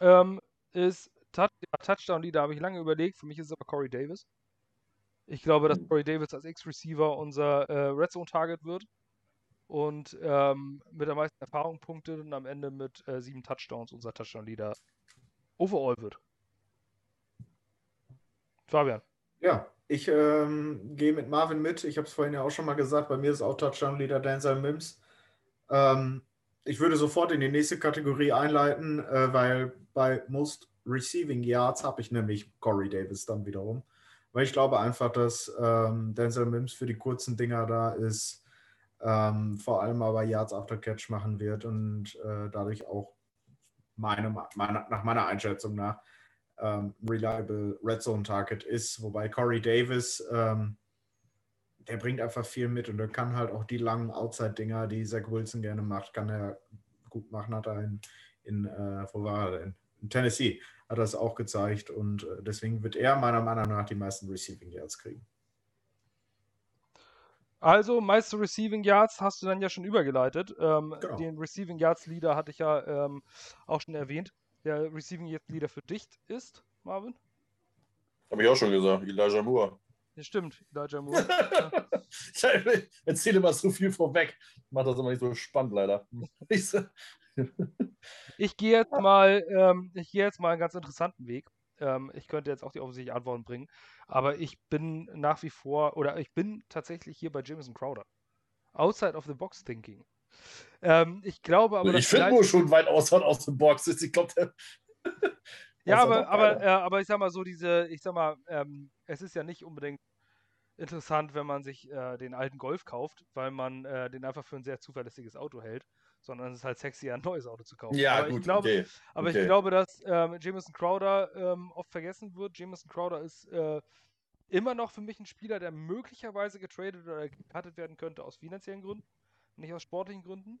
ähm, ist Touch Touchdown-Leader, habe ich lange überlegt. Für mich ist es aber Corey Davis. Ich glaube, dass hm. Corey Davis als X-Receiver unser äh, Red Zone-Target wird. und ähm, mit der meisten Erfahrungspunkte und am Ende mit äh, sieben Touchdowns unser Touchdown-Leader overall wird. Fabian. Ja, ich ähm, gehe mit Marvin mit. Ich habe es vorhin ja auch schon mal gesagt. Bei mir ist auch Touchdown-Leader Denzel Mims. Ähm, ich würde sofort in die nächste Kategorie einleiten, äh, weil bei Most Receiving Yards habe ich nämlich Corey Davis dann wiederum. Weil ich glaube einfach, dass ähm, Denzel Mims für die kurzen Dinger da ist, ähm, vor allem aber Yards after Catch machen wird und äh, dadurch auch meine, meine, nach meiner Einschätzung nach ähm, reliable Red Zone Target ist. Wobei Corey Davis, ähm, der bringt einfach viel mit und er kann halt auch die langen Outside-Dinger, die Zach Wilson gerne macht, kann er gut machen. Hat er in, in äh, wo war er denn? In Tennessee hat er es auch gezeigt und äh, deswegen wird er meiner Meinung nach die meisten Receiving Yards kriegen. Also, meiste Receiving Yards hast du dann ja schon übergeleitet. Ähm, genau. Den Receiving Yards Leader hatte ich ja ähm, auch schon erwähnt der Receiving jetzt Leader für dich ist, Marvin? Habe ich auch schon gesagt, Elijah Moore. Ja, stimmt, Elijah Moore. ich erzähle immer so viel vorweg. Macht das immer nicht so spannend, leider. ich gehe jetzt mal, ähm, ich gehe jetzt mal einen ganz interessanten Weg. Ähm, ich könnte jetzt auch die offensichtlichen Antworten bringen, aber ich bin nach wie vor, oder ich bin tatsächlich hier bei Jameson Crowder. Outside of the box thinking. Ähm, ich glaube aber. Ich finde nur schon weit außerhalb aus dem Box ist. Ich glaube, der. ja, aber, aber, äh, aber ich sag mal so, diese, ich sag mal, ähm, es ist ja nicht unbedingt interessant, wenn man sich äh, den alten Golf kauft, weil man äh, den einfach für ein sehr zuverlässiges Auto hält, sondern es ist halt sexy, ein neues Auto zu kaufen. Ja, aber gut, ich glaube, okay. Aber okay. ich glaube, dass ähm, Jameson Crowder ähm, oft vergessen wird. Jameson Crowder ist äh, immer noch für mich ein Spieler, der möglicherweise getradet oder gecuttet werden könnte aus finanziellen Gründen, nicht aus sportlichen Gründen.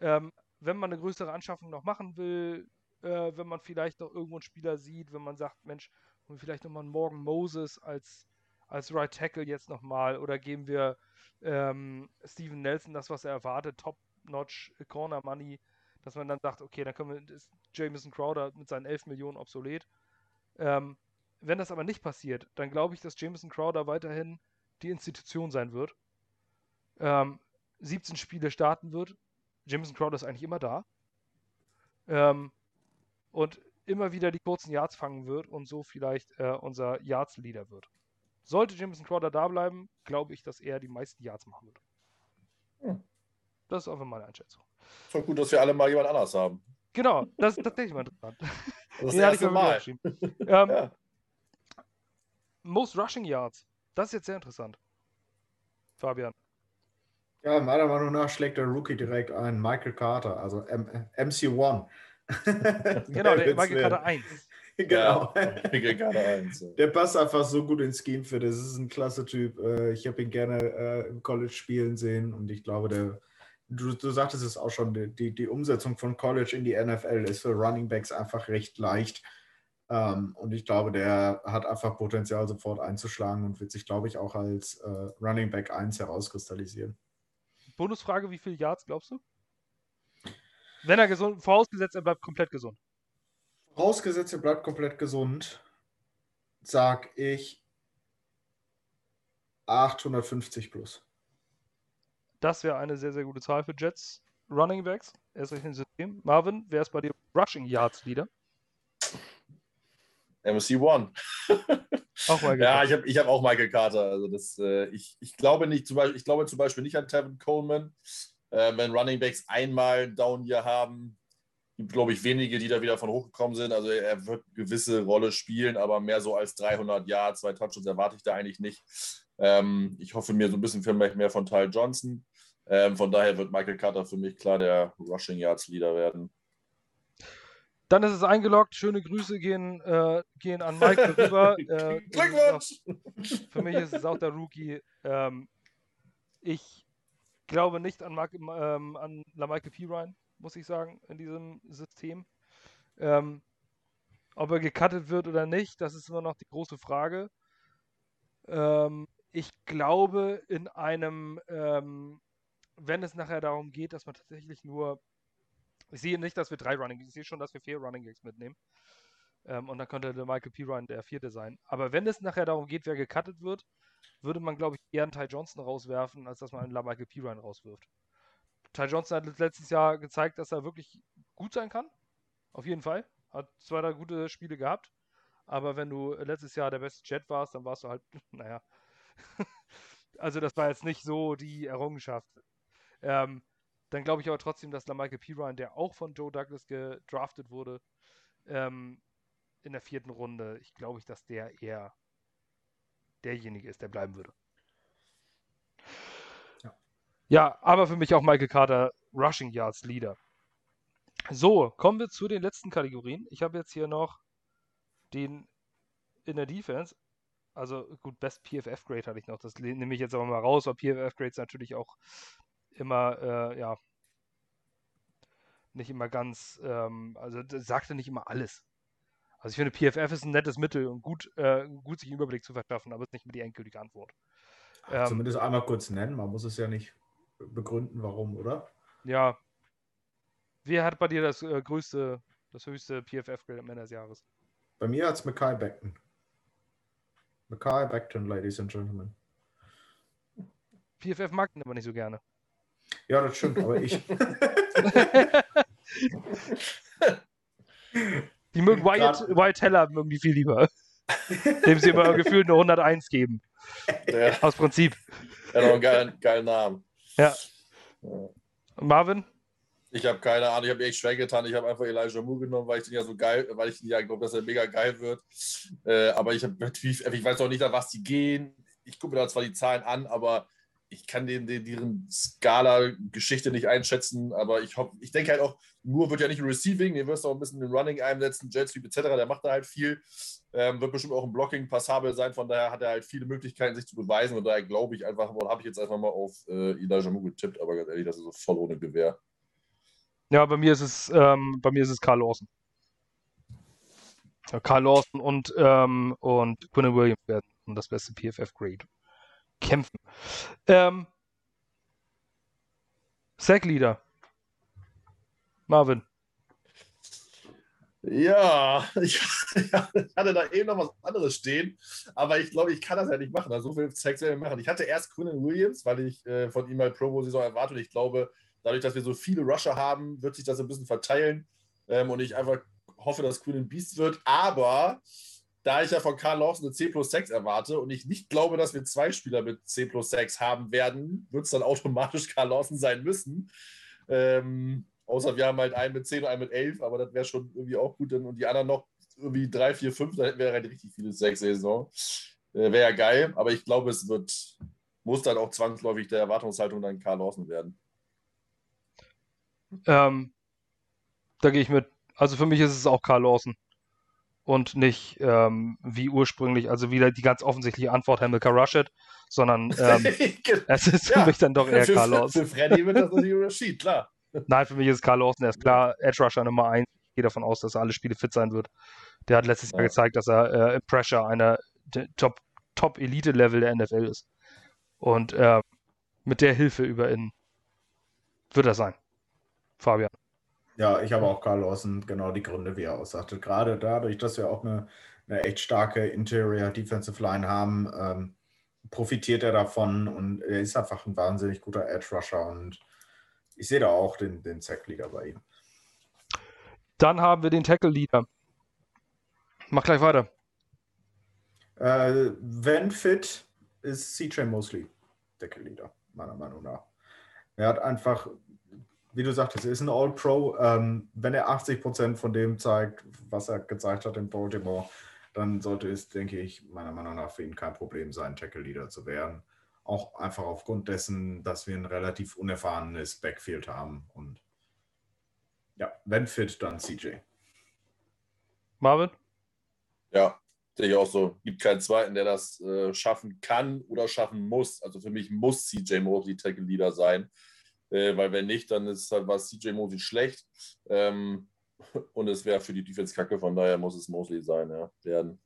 Ähm, wenn man eine größere Anschaffung noch machen will, äh, wenn man vielleicht noch irgendwo einen Spieler sieht, wenn man sagt, Mensch, vielleicht nochmal einen Morgan Moses als, als Right Tackle jetzt nochmal oder geben wir ähm, Steven Nelson das, was er erwartet, Top-Notch Corner Money, dass man dann sagt, okay, dann können wir, ist Jameson Crowder mit seinen 11 Millionen obsolet. Ähm, wenn das aber nicht passiert, dann glaube ich, dass Jameson Crowder weiterhin die Institution sein wird. Ähm, 17 Spiele starten wird, Jameson Crowder ist eigentlich immer da. Ähm, und immer wieder die kurzen Yards fangen wird und so vielleicht äh, unser Yards-Leader wird. Sollte Jameson Crowder da bleiben, glaube ich, dass er die meisten Yards machen wird. Hm. Das ist einfach meine Einschätzung. Ist doch gut, dass wir alle mal jemand anders haben. Genau, das ist tatsächlich mal interessant. Das ist das erste Mal. ähm, ja. Most Rushing Yards. Das ist jetzt sehr interessant. Fabian. Ja, meiner Meinung nach schlägt der Rookie direkt ein. Michael Carter, also M MC1. genau, der Michael Carter 1. Genau. Ja, Michael Carter 1. Der passt einfach so gut ins Scheme für das. ist ein klasse Typ. Äh, ich habe ihn gerne äh, im College spielen sehen und ich glaube, der, du, du sagtest es auch schon, die, die Umsetzung von College in die NFL ist für Running Backs einfach recht leicht. Um, und ich glaube, der hat einfach Potenzial, sofort einzuschlagen und wird sich, glaube ich, auch als äh, Running Back 1 herauskristallisieren. Bonusfrage, wie viele Yards glaubst du? Wenn er gesund, vorausgesetzt, er bleibt komplett gesund. Vorausgesetzt, er bleibt komplett gesund, sag ich 850 plus. Das wäre eine sehr, sehr gute Zahl für Jets Running Backs. Er ist im System. Marvin, wer ist bei dir Rushing Yards Leader? MC1. auch Michael ja, ich habe ich hab auch Michael Carter. Also das, äh, ich, ich, glaube nicht, zum Beispiel, ich glaube zum Beispiel nicht an Tevin Coleman. Äh, wenn Running Backs einmal Down hier haben, gibt glaube ich wenige, die da wieder von hochgekommen sind. Also er wird eine gewisse Rolle spielen, aber mehr so als 300 Yards, zwei Touchdowns erwarte ich da eigentlich nicht. Ähm, ich hoffe mir so ein bisschen vielleicht mehr von Ty Johnson. Ähm, von daher wird Michael Carter für mich klar der Rushing Yards Leader werden. Dann ist es eingeloggt. Schöne Grüße gehen, äh, gehen an Mike rüber. Äh, Glückwunsch! für mich ist es auch der Rookie. Ähm, ich glaube nicht an, Mark, ähm, an Michael Pirine, muss ich sagen, in diesem System. Ähm, ob er gecuttet wird oder nicht, das ist immer noch die große Frage. Ähm, ich glaube, in einem, ähm, wenn es nachher darum geht, dass man tatsächlich nur ich sehe nicht, dass wir drei Running Ich sehe schon, dass wir vier Running Gags mitnehmen. Ähm, und dann könnte der Michael P. Ryan der vierte sein. Aber wenn es nachher darum geht, wer gecuttet wird, würde man, glaube ich, eher einen Ty Johnson rauswerfen, als dass man einen Michael P. Ryan rauswirft. Ty Johnson hat letztes Jahr gezeigt, dass er wirklich gut sein kann. Auf jeden Fall. Hat zwei, drei gute Spiele gehabt. Aber wenn du letztes Jahr der beste Jet warst, dann warst du halt, naja. also das war jetzt nicht so die Errungenschaft. Ähm, dann glaube ich aber trotzdem, dass Michael Pirine, der auch von Joe Douglas gedraftet wurde, ähm, in der vierten Runde, ich glaube, dass der eher derjenige ist, der bleiben würde. Ja. ja, aber für mich auch Michael Carter Rushing Yards Leader. So, kommen wir zu den letzten Kategorien. Ich habe jetzt hier noch den in der Defense. Also gut, Best PFF Grade hatte ich noch. Das nehme ich jetzt aber mal raus, weil PFF Grades natürlich auch immer, äh, ja, nicht immer ganz, ähm, also sagte nicht immer alles. Also ich finde, PFF ist ein nettes Mittel und gut, äh, gut sich einen Überblick zu verschaffen, aber es ist nicht mehr die endgültige Antwort. Ähm, Zumindest einmal kurz nennen, man muss es ja nicht begründen, warum, oder? Ja. Wer hat bei dir das äh, größte, das höchste PFF-Grade am Ende des Jahres? Bei mir hat es Mackay Beckton. Mackay Beckton, Ladies and Gentlemen. PFF mag ihn aber nicht so gerne. Ja, das stimmt, aber ich. Die mögen Wyatt, Wyatt Teller mögen die viel lieber. Dem sie immer gefühlt eine 101 geben. Ja. Aus Prinzip. Ja, noch einen geilen, geilen Namen. Ja. Und Marvin? Ich habe keine Ahnung, ich habe echt schwer getan. Ich habe einfach Elijah Moore genommen, weil ich den ja so geil, weil ich ja glaube, dass er mega geil wird. Äh, aber ich habe natürlich, ich weiß auch nicht, nach was die gehen. Ich gucke mir da zwar die Zahlen an, aber ich kann den, den deren Skala-Geschichte nicht einschätzen, aber ich hoffe, ich denke halt auch, nur wird ja nicht Receiving, den wirst du auch ein bisschen im Running einsetzen, Jet etc., der macht da halt viel, ähm, wird bestimmt auch im Blocking passabel sein, von daher hat er halt viele Möglichkeiten, sich zu beweisen und daher glaube ich einfach, oder habe ich jetzt einfach mal auf äh, Elijah Moore getippt, aber ganz ehrlich, das ist so voll ohne Gewehr. Ja, bei mir ist es, ähm, bei mir ist es Carl Lawson. Ja, Carl Lawson und, ähm, und Quinn Williams werden das beste PFF-Grade kämpfen. Ähm, Sackleader. Marvin. Ja, ich hatte da eben noch was anderes stehen, aber ich glaube, ich kann das ja nicht machen. Also so viel Sacks werden wir machen. Ich hatte erst Quinnen Williams, weil ich äh, von ihm mal Pro Bowl Saison erwarte und ich glaube, dadurch, dass wir so viele Rusher haben, wird sich das ein bisschen verteilen ähm, und ich einfach hoffe, dass Quinnen Beast wird. Aber da ich ja von Karl Lawson eine C plus 6 erwarte und ich nicht glaube, dass wir zwei Spieler mit C plus 6 haben werden, wird es dann automatisch Karl Lawson sein müssen. Ähm, außer wir haben halt einen mit 10 und einen mit 11, aber das wäre schon irgendwie auch gut. Und die anderen noch irgendwie 3, 4, 5, dann hätten wir halt richtig viele 6 Saison. Äh, wäre ja geil, aber ich glaube, es wird, muss dann auch zwangsläufig der Erwartungshaltung dann Karl Lawson werden. Ähm, da gehe ich mit. Also für mich ist es auch Karl Lawson und nicht ähm, wie ursprünglich, also wieder die ganz offensichtliche Antwort Hamilcar Rushett, sondern ähm, es ist für ja, mich dann doch eher Carlos. Für Freddy wird das natürlich Rashid, klar. Nein, für mich ist Carl Lawson, er ist klar Edge Rusher Nummer 1. Ich gehe davon aus, dass er alle Spiele fit sein wird. Der hat letztes ja. Jahr gezeigt, dass er äh, im Pressure einer Top, Top Elite Level der NFL ist. Und äh, mit der Hilfe über ihn wird er sein. Fabian. Ja, ich habe auch Carl Lawson genau die Gründe, wie er aussagte. Gerade dadurch, dass wir auch eine, eine echt starke Interior Defensive Line haben, ähm, profitiert er davon und er ist einfach ein wahnsinnig guter Edge Rusher und ich sehe da auch den, den Sack-Leader bei ihm. Dann haben wir den Tackle-Leader. Mach gleich weiter. Äh, wenn fit, ist CJ Mosley Tackle-Leader, meiner Meinung nach. Er hat einfach wie du sagtest, er ist ein All-Pro. Ähm, wenn er 80 Prozent von dem zeigt, was er gezeigt hat in Baltimore, dann sollte es, denke ich, meiner Meinung nach für ihn kein Problem sein, Tackle-Leader zu werden. Auch einfach aufgrund dessen, dass wir ein relativ unerfahrenes Backfield haben. Und ja, wenn fit, dann CJ. Marvin? Ja, sehe ich auch so. Gibt keinen zweiten, der das äh, schaffen kann oder schaffen muss. Also für mich muss CJ Mosley Tackle-Leader sein. Äh, weil wenn nicht, dann ist halt was CJ Mosley schlecht. Ähm, und es wäre für die Defense kacke, von daher muss es Mosley sein, ja, werden.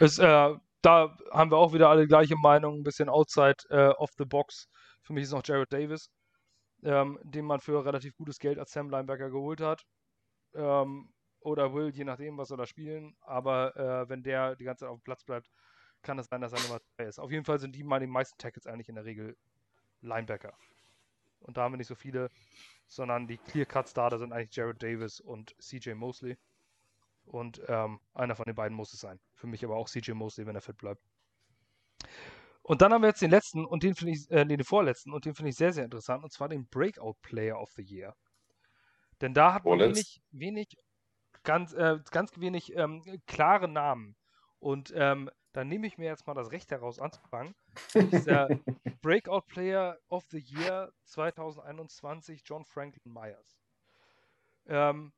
Es, äh, da haben wir auch wieder alle gleiche Meinung, ein bisschen outside äh, of the box. Für mich ist noch Jared Davis, ähm, den man für relativ gutes Geld als Sam Linebacker geholt hat. Ähm, oder will, je nachdem, was soll er spielen. Aber äh, wenn der die ganze Zeit auf dem Platz bleibt, kann es sein, dass er Nummer 2 ist. Auf jeden Fall sind die meine meisten Tackles eigentlich in der Regel Linebacker. Und da haben wir nicht so viele, sondern die Clear-Cut-Starter sind eigentlich Jared Davis und CJ Mosley. Und ähm, einer von den beiden muss es sein. Für mich aber auch CJ Mosley, wenn er fit bleibt. Und dann haben wir jetzt den letzten und den finde ich, äh, den vorletzten und den finde ich sehr, sehr interessant, und zwar den Breakout Player of the Year. Denn da hat man wenig, wenig, ganz, äh, ganz wenig ähm, klare Namen. Und ähm, dann nehme ich mir jetzt mal das Recht heraus anzufangen. Dieser Breakout Player of the Year 2021, John Franklin Myers. Ähm,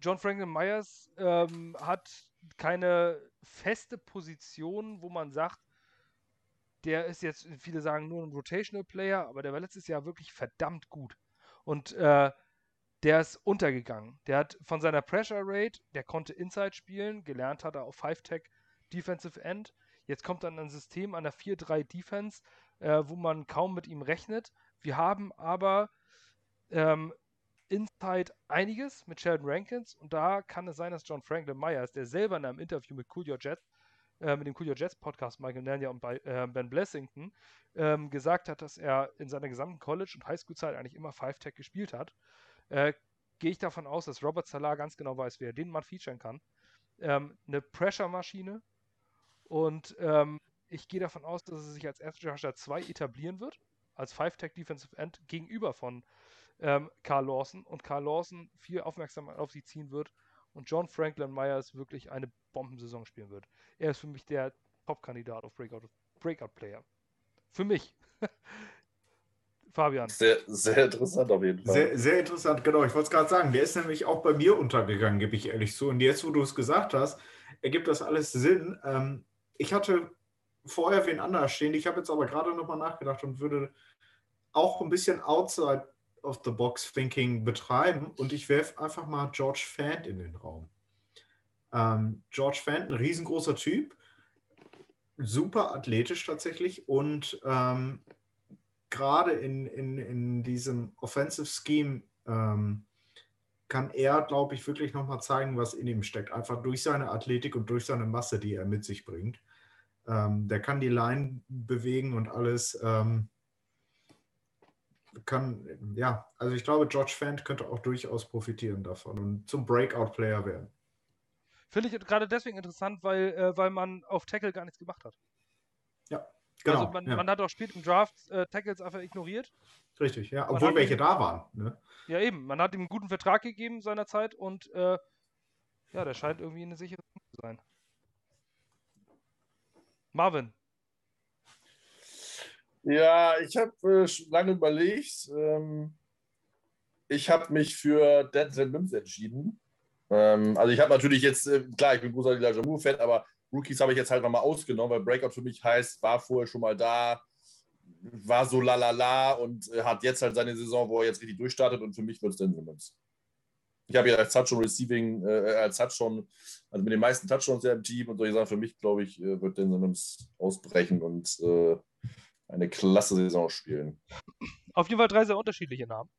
John Franklin Myers ähm, hat keine feste Position, wo man sagt, der ist jetzt, viele sagen nur ein Rotational Player, aber der war letztes Jahr wirklich verdammt gut. Und äh, der ist untergegangen. Der hat von seiner Pressure Rate, der konnte Inside spielen, gelernt hat er auf 5-Tech Defensive End. Jetzt kommt dann ein System an der 4-3 Defense, äh, wo man kaum mit ihm rechnet. Wir haben aber ähm, Inside einiges mit Sheldon Rankins und da kann es sein, dass John Franklin Myers, der selber in einem Interview mit Cool Your Jets, äh, mit dem Cool Your Jets Podcast Michael Nania und bei, äh, Ben Blessington ähm, gesagt hat, dass er in seiner gesamten College- und Highschool-Zeit eigentlich immer Five-Tech gespielt hat. Äh, Gehe ich davon aus, dass Robert Salah ganz genau weiß, wer den Mann featuren kann. Ähm, eine Pressure-Maschine und ähm, ich gehe davon aus, dass er sich als Edge Rusher 2 etablieren wird, als Five-Tech Defensive End gegenüber von ähm, Carl Lawson und Carl Lawson viel Aufmerksamkeit auf sie ziehen wird und John Franklin Myers wirklich eine Bombensaison spielen wird. Er ist für mich der Top-Kandidat auf Breakout, Breakout Player. Für mich. Fabian. Sehr, sehr interessant auf jeden Fall. Sehr, sehr interessant, genau. Ich wollte es gerade sagen. Der ist nämlich auch bei mir untergegangen, gebe ich ehrlich zu. Und jetzt, wo du es gesagt hast, ergibt das alles Sinn. Ähm, ich hatte vorher wen anders stehen. Ich habe jetzt aber gerade nochmal nachgedacht und würde auch ein bisschen outside of the box thinking betreiben. Und ich werfe einfach mal George Fant in den Raum. Ähm, George Fant, ein riesengroßer Typ, super athletisch tatsächlich und ähm, gerade in, in, in diesem Offensive Scheme ähm, kann er, glaube ich, wirklich nochmal zeigen, was in ihm steckt. Einfach durch seine Athletik und durch seine Masse, die er mit sich bringt. Ähm, der kann die Line bewegen und alles. Ähm, kann, ja, also ich glaube, George Fant könnte auch durchaus profitieren davon und zum Breakout-Player werden. Finde ich gerade deswegen interessant, weil, äh, weil man auf Tackle gar nichts gemacht hat. Ja, genau. Also man, ja. man hat auch spät im Draft äh, Tackles einfach ignoriert. Richtig, ja, obwohl welche ihn, da waren. Ne? Ja, eben. Man hat ihm einen guten Vertrag gegeben seinerzeit und äh, ja, der scheint irgendwie eine sichere zu sein. Marvin. Ja, ich habe äh, lange überlegt. Ähm, ich habe mich für Denzel Mims entschieden. Ähm, also ich habe natürlich jetzt, äh, klar, ich bin großer Elijah Moore-Fan, aber Rookies habe ich jetzt halt nochmal ausgenommen, weil Breakout für mich heißt, war vorher schon mal da, war so lalala und äh, hat jetzt halt seine Saison, wo er jetzt richtig durchstartet und für mich wird es Denzel Mims. Ich habe ja als Touchdown Receiving, äh, als Touchdown, also mit den meisten Touchdowns ja im Team und solche Sachen, für mich, glaube ich, äh, wird Denzel Mims ausbrechen und äh, eine klasse Saison spielen. Auf jeden Fall drei sehr unterschiedliche Namen.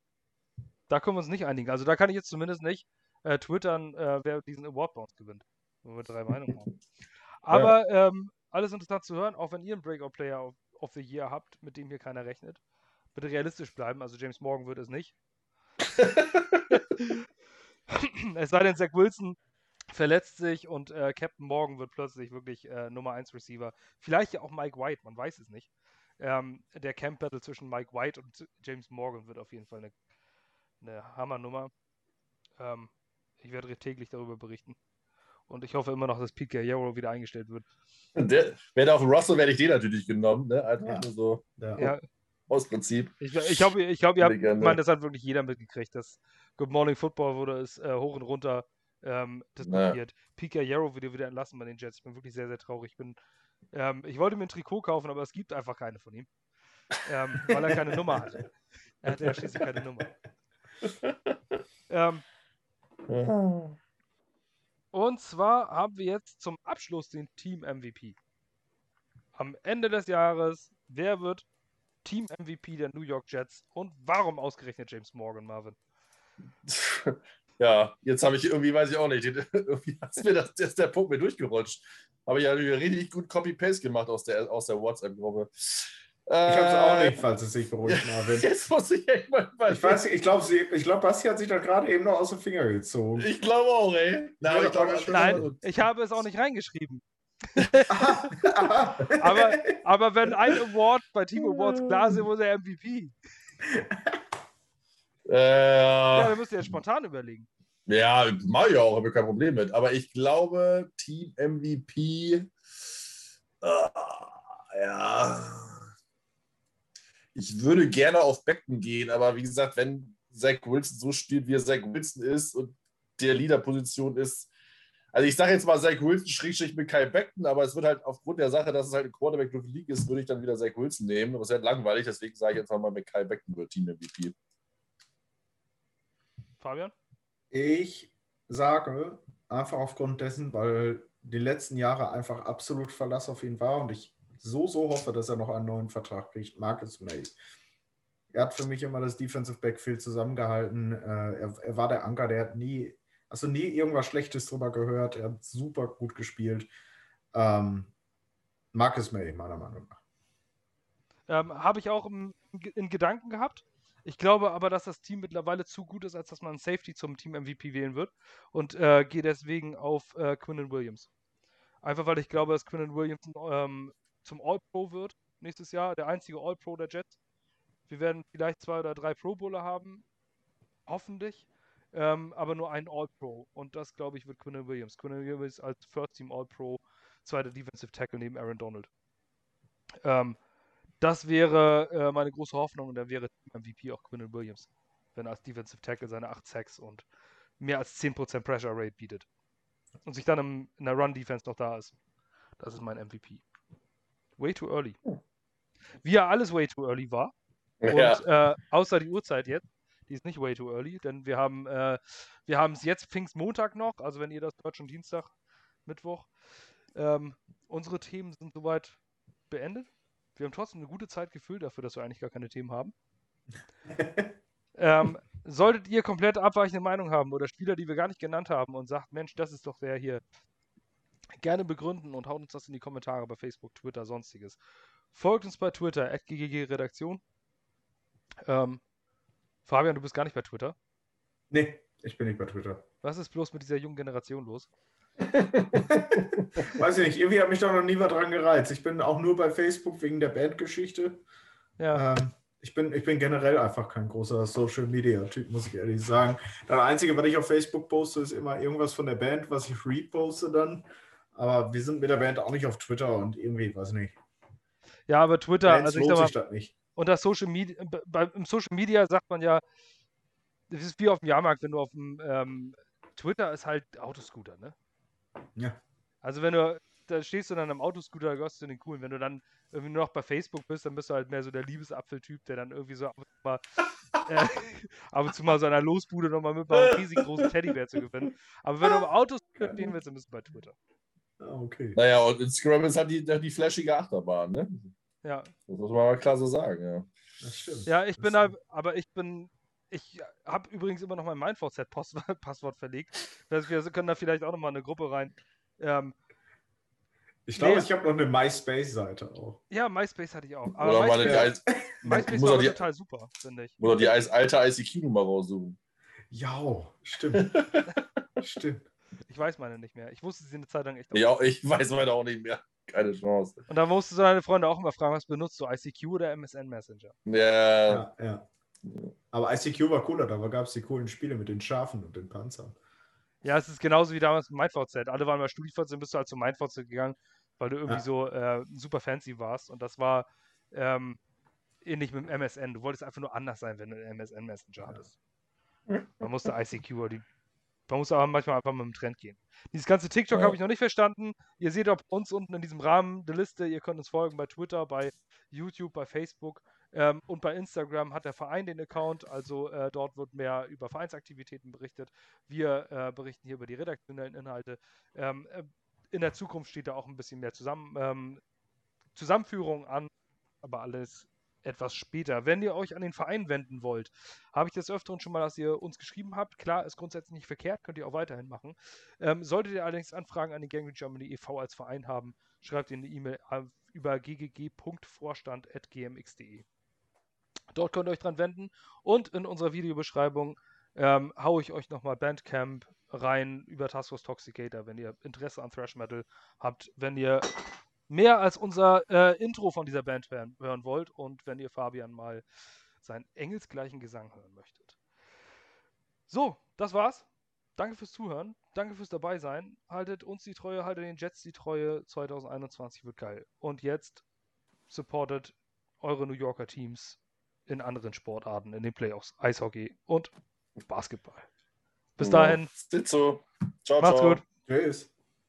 Da können wir uns nicht einigen. Also da kann ich jetzt zumindest nicht äh, twittern, äh, wer diesen Award bei uns gewinnt. Wo wir drei Meinungen haben. Aber ja. ähm, alles interessant zu hören, auch wenn ihr einen Breakout-Player of, of, the Year habt, mit dem hier keiner rechnet. Bitte realistisch bleiben, also James Morgan wird es nicht. es sei denn, Zach Wilson verletzt sich und äh, Captain Morgan wird plötzlich wirklich äh, Nummer 1 Receiver. Vielleicht ja auch Mike White, man weiß es nicht. Ähm, der Camp Battle zwischen Mike White und James Morgan wird auf jeden Fall eine, eine Hammernummer. Ähm, ich werde täglich darüber berichten. Und ich hoffe immer noch, dass Pete Guerrero wieder eingestellt wird. Der, wenn auf Russell werde ich den natürlich genommen, ne? Einfach ja. nur so. Ja. Aus Prinzip. Ich, ich glaube, ich, glaub, ihr habt, ich meine, das hat wirklich jeder mitgekriegt, dass Good Morning Football wurde es äh, hoch und runter ähm, diskutiert. Ja. Pete Guerrero wird wieder entlassen bei den Jets. Ich bin wirklich sehr, sehr traurig. Ich, bin, ähm, ich wollte mir ein Trikot kaufen, aber es gibt einfach keine von ihm. Ähm, weil er keine Nummer hatte. Er hatte ja schließlich keine Nummer. ähm, und zwar haben wir jetzt zum Abschluss den Team MVP. Am Ende des Jahres, wer wird Team MVP der New York Jets und warum ausgerechnet James Morgan, Marvin? Ja, jetzt habe ich irgendwie, weiß ich auch nicht, irgendwie ist mir das, ist der Punkt mir durchgerutscht. Habe ich ja richtig gut Copy-Paste gemacht aus der, aus der WhatsApp-Gruppe. Ich habe es auch nicht, falls es sich beruhigt, Marvin. Jetzt muss ich echt mal. Ich weiß, ich glaube, ich glaub, Basti hat sich da gerade eben noch aus dem Finger gezogen. Ich glaube auch, ey. Ja, ich glaub, schon Nein, mal- ich habe es auch nicht reingeschrieben. Aber, aber wenn ein Award bei Team Awards klar ist, wo ist der MVP? Ja, Äh, da müsst ihr jetzt spontan überlegen. ja, mach ich auch, habe ich kein Problem mit. Aber ich glaube, Team MVP. Äh, ja. Ich würde gerne auf Becken gehen, aber wie gesagt, wenn Zach Wilson so spielt, wie er Zach Wilson ist und der Leaderposition ist, also ich sage jetzt mal Zach Wilson schrägstrich mit Kai Beckton, aber es wird halt aufgrund der Sache, dass es halt ein Quarterback League ist, würde ich dann wieder Zach Wilson nehmen. Aber es wäre langweilig, deswegen sage ich einfach mal mit Kai Beckton wird Team MVP. Fabian? Ich sage einfach aufgrund dessen, weil die letzten Jahre einfach absolut Verlass auf ihn war und ich so, so hoffe, dass er noch einen neuen Vertrag kriegt. Marcus May. Er hat für mich immer das Defensive Backfield zusammengehalten. Äh, er, er war der Anker, der hat nie, also nie irgendwas Schlechtes drüber gehört. Er hat super gut gespielt. Ähm, Marcus May, meiner Meinung nach. Ähm, habe ich auch im, in Gedanken gehabt. Ich glaube aber, dass das Team mittlerweile zu gut ist, als dass man Safety zum Team MVP wählen wird und äh, gehe deswegen auf äh, Quinnen Williams. Einfach weil ich glaube, dass Quinnen Williams ähm, zum All-Pro wird nächstes Jahr, der einzige All-Pro der Jets. Wir werden vielleicht zwei oder drei Pro Bowler haben, hoffentlich, ähm, aber nur einen All-Pro und das glaube ich wird Quinnen Williams. Quinnen Williams als First Team All-Pro, zweiter Defensive Tackle neben Aaron Donald. Ähm, das wäre äh, meine große Hoffnung und dann wäre Team MVP auch Quinnen Williams, wenn er als Defensive Tackle seine 8 Sacks und mehr als 10% Pressure Rate bietet und sich dann im, in der Run-Defense noch da ist. Das ist mein MVP. Way too early. Wie ja alles way too early war. Und Ja. äh, außer die Uhrzeit jetzt, die ist nicht way too early, denn wir haben äh, wir haben es jetzt Pfingstmontag noch, also wenn ihr das hört, schon Dienstag, Mittwoch. Ähm, unsere Themen sind soweit beendet. Wir haben trotzdem eine gute Zeit gefüllt dafür, dass wir eigentlich gar keine Themen haben. ähm, solltet ihr komplett abweichende Meinung haben oder Spieler, die wir gar nicht genannt haben und sagt, Mensch, das ist doch der hier, gerne begründen und haut uns das in die Kommentare bei Facebook, Twitter, sonstiges. Folgt uns bei Twitter, ggg-redaktion. Ähm, Fabian, du bist gar nicht bei Twitter. Nee, ich bin nicht bei Twitter. Was ist bloß mit dieser jungen Generation los? Weiß ich nicht, irgendwie hat mich da noch nie was dran gereizt. Ich bin auch nur bei Facebook wegen der Bandgeschichte. Ja, Ähm, ich, bin, ich bin generell einfach kein großer Social Media Typ, muss ich ehrlich sagen. Das Einzige, was ich auf Facebook poste, ist immer irgendwas von der Band, was ich reposte dann. Aber wir sind mit der Band auch nicht auf Twitter und irgendwie, weiß nicht. ja aber Twitter, Bands also ich sag mal, das nicht. unter Social Media, bei, im Social Media sagt man ja, das ist wie auf dem Jahrmarkt, wenn du auf dem ähm, Twitter ist halt Autoscooter, ne? Ja. Also wenn du, da stehst du dann am Autoscooter, da gehörst du zu den coolen. Wenn du dann irgendwie nur noch bei Facebook bist, dann bist du halt mehr so der Liebesapfeltyp, der dann irgendwie so ab und zu mal, äh, ab und zu mal so einer Losbude nochmal mit einem riesig großen Teddybär zu gewinnen. Aber wenn du am Autoscooter stehen willst, dann bist du bei Twitter. Ah, okay. Naja, und Instagram ist halt die, die flashige Achterbahn, ne? Ja. Das muss man mal klar so sagen, ja. Das stimmt. Ja, ich Das bin stimmt. aber ich bin, ich habe übrigens immer noch mein MindVZ-Passwort verlegt. Wir können da vielleicht auch nochmal eine Gruppe rein. Ähm, Ich glaube, Nee. ich habe noch eine MySpace-Seite auch. ja, MySpace hatte ich auch. Oder Aber mal die, MySpace, Eis- MySpace muss war die, total super, finde ich. auch die alte ICQ-Nummer raussuchen. Ja, stimmt. stimmt. Ich weiß meine nicht mehr. Ich wusste sie eine Zeit lang echt. Ich, auch, ich weiß weiter auch nicht mehr. Keine Chance. Und da musst du deine Freunde auch immer fragen, was benutzt du, ICQ oder MSN Messenger? Ja, Ja, ja. Aber ICQ war cooler, da gab es die coolen Spiele mit den Schafen und den Panzern. Ja, es ist genauso wie damals mit MindVZ. Alle waren bei StudiVZ, dann bist du halt zu MindVZ gegangen, weil du irgendwie Ja. so äh, super fancy warst. Und das war ähm, ähnlich mit dem MSN. Du wolltest einfach nur anders sein, wenn du einen MSN Messenger hattest. Man musste ICQ oder die. Man muss aber manchmal einfach mit dem Trend gehen. Dieses ganze TikTok Ja. habe ich noch nicht verstanden. Ihr seht auch uns unten in diesem Rahmen eine Liste. Ihr könnt uns folgen bei Twitter, bei YouTube, bei Facebook ähm, und bei Instagram hat der Verein den Account. Also äh, dort wird mehr über Vereinsaktivitäten berichtet. Wir äh, berichten hier über die redaktionellen Inhalte. Ähm, äh, in der Zukunft steht da auch ein bisschen mehr zusammen, ähm, Zusammenführung an, aber alles etwas später. Wenn ihr euch an den Verein wenden wollt, habe ich des Öfteren schon mal, dass ihr uns geschrieben habt. Klar, ist grundsätzlich nicht verkehrt, könnt ihr auch weiterhin machen. Ähm, solltet ihr allerdings Anfragen an die Gangrene Germany e.V. als Verein haben, schreibt ihr eine E-Mail. Äh, über ggg.vorstand.gmx.de. Dort könnt ihr euch dran wenden und in unserer Videobeschreibung ähm, haue ich euch nochmal Bandcamp rein über Taskforce Toxicator, wenn ihr Interesse an Thrash Metal habt, wenn ihr mehr als unser äh, Intro von dieser Band hören, hören wollt und wenn ihr Fabian mal seinen engelsgleichen Gesang hören möchtet. So, das war's. Danke fürs Zuhören. Danke fürs dabei sein. Haltet uns die Treue, haltet den Jets die Treue. 2021 wird geil. Und jetzt supportet eure New Yorker Teams in anderen Sportarten, in den Playoffs, Eishockey und Basketball. Bis dahin. Sit so. Ciao, Macht's ciao. gut. Tschüss.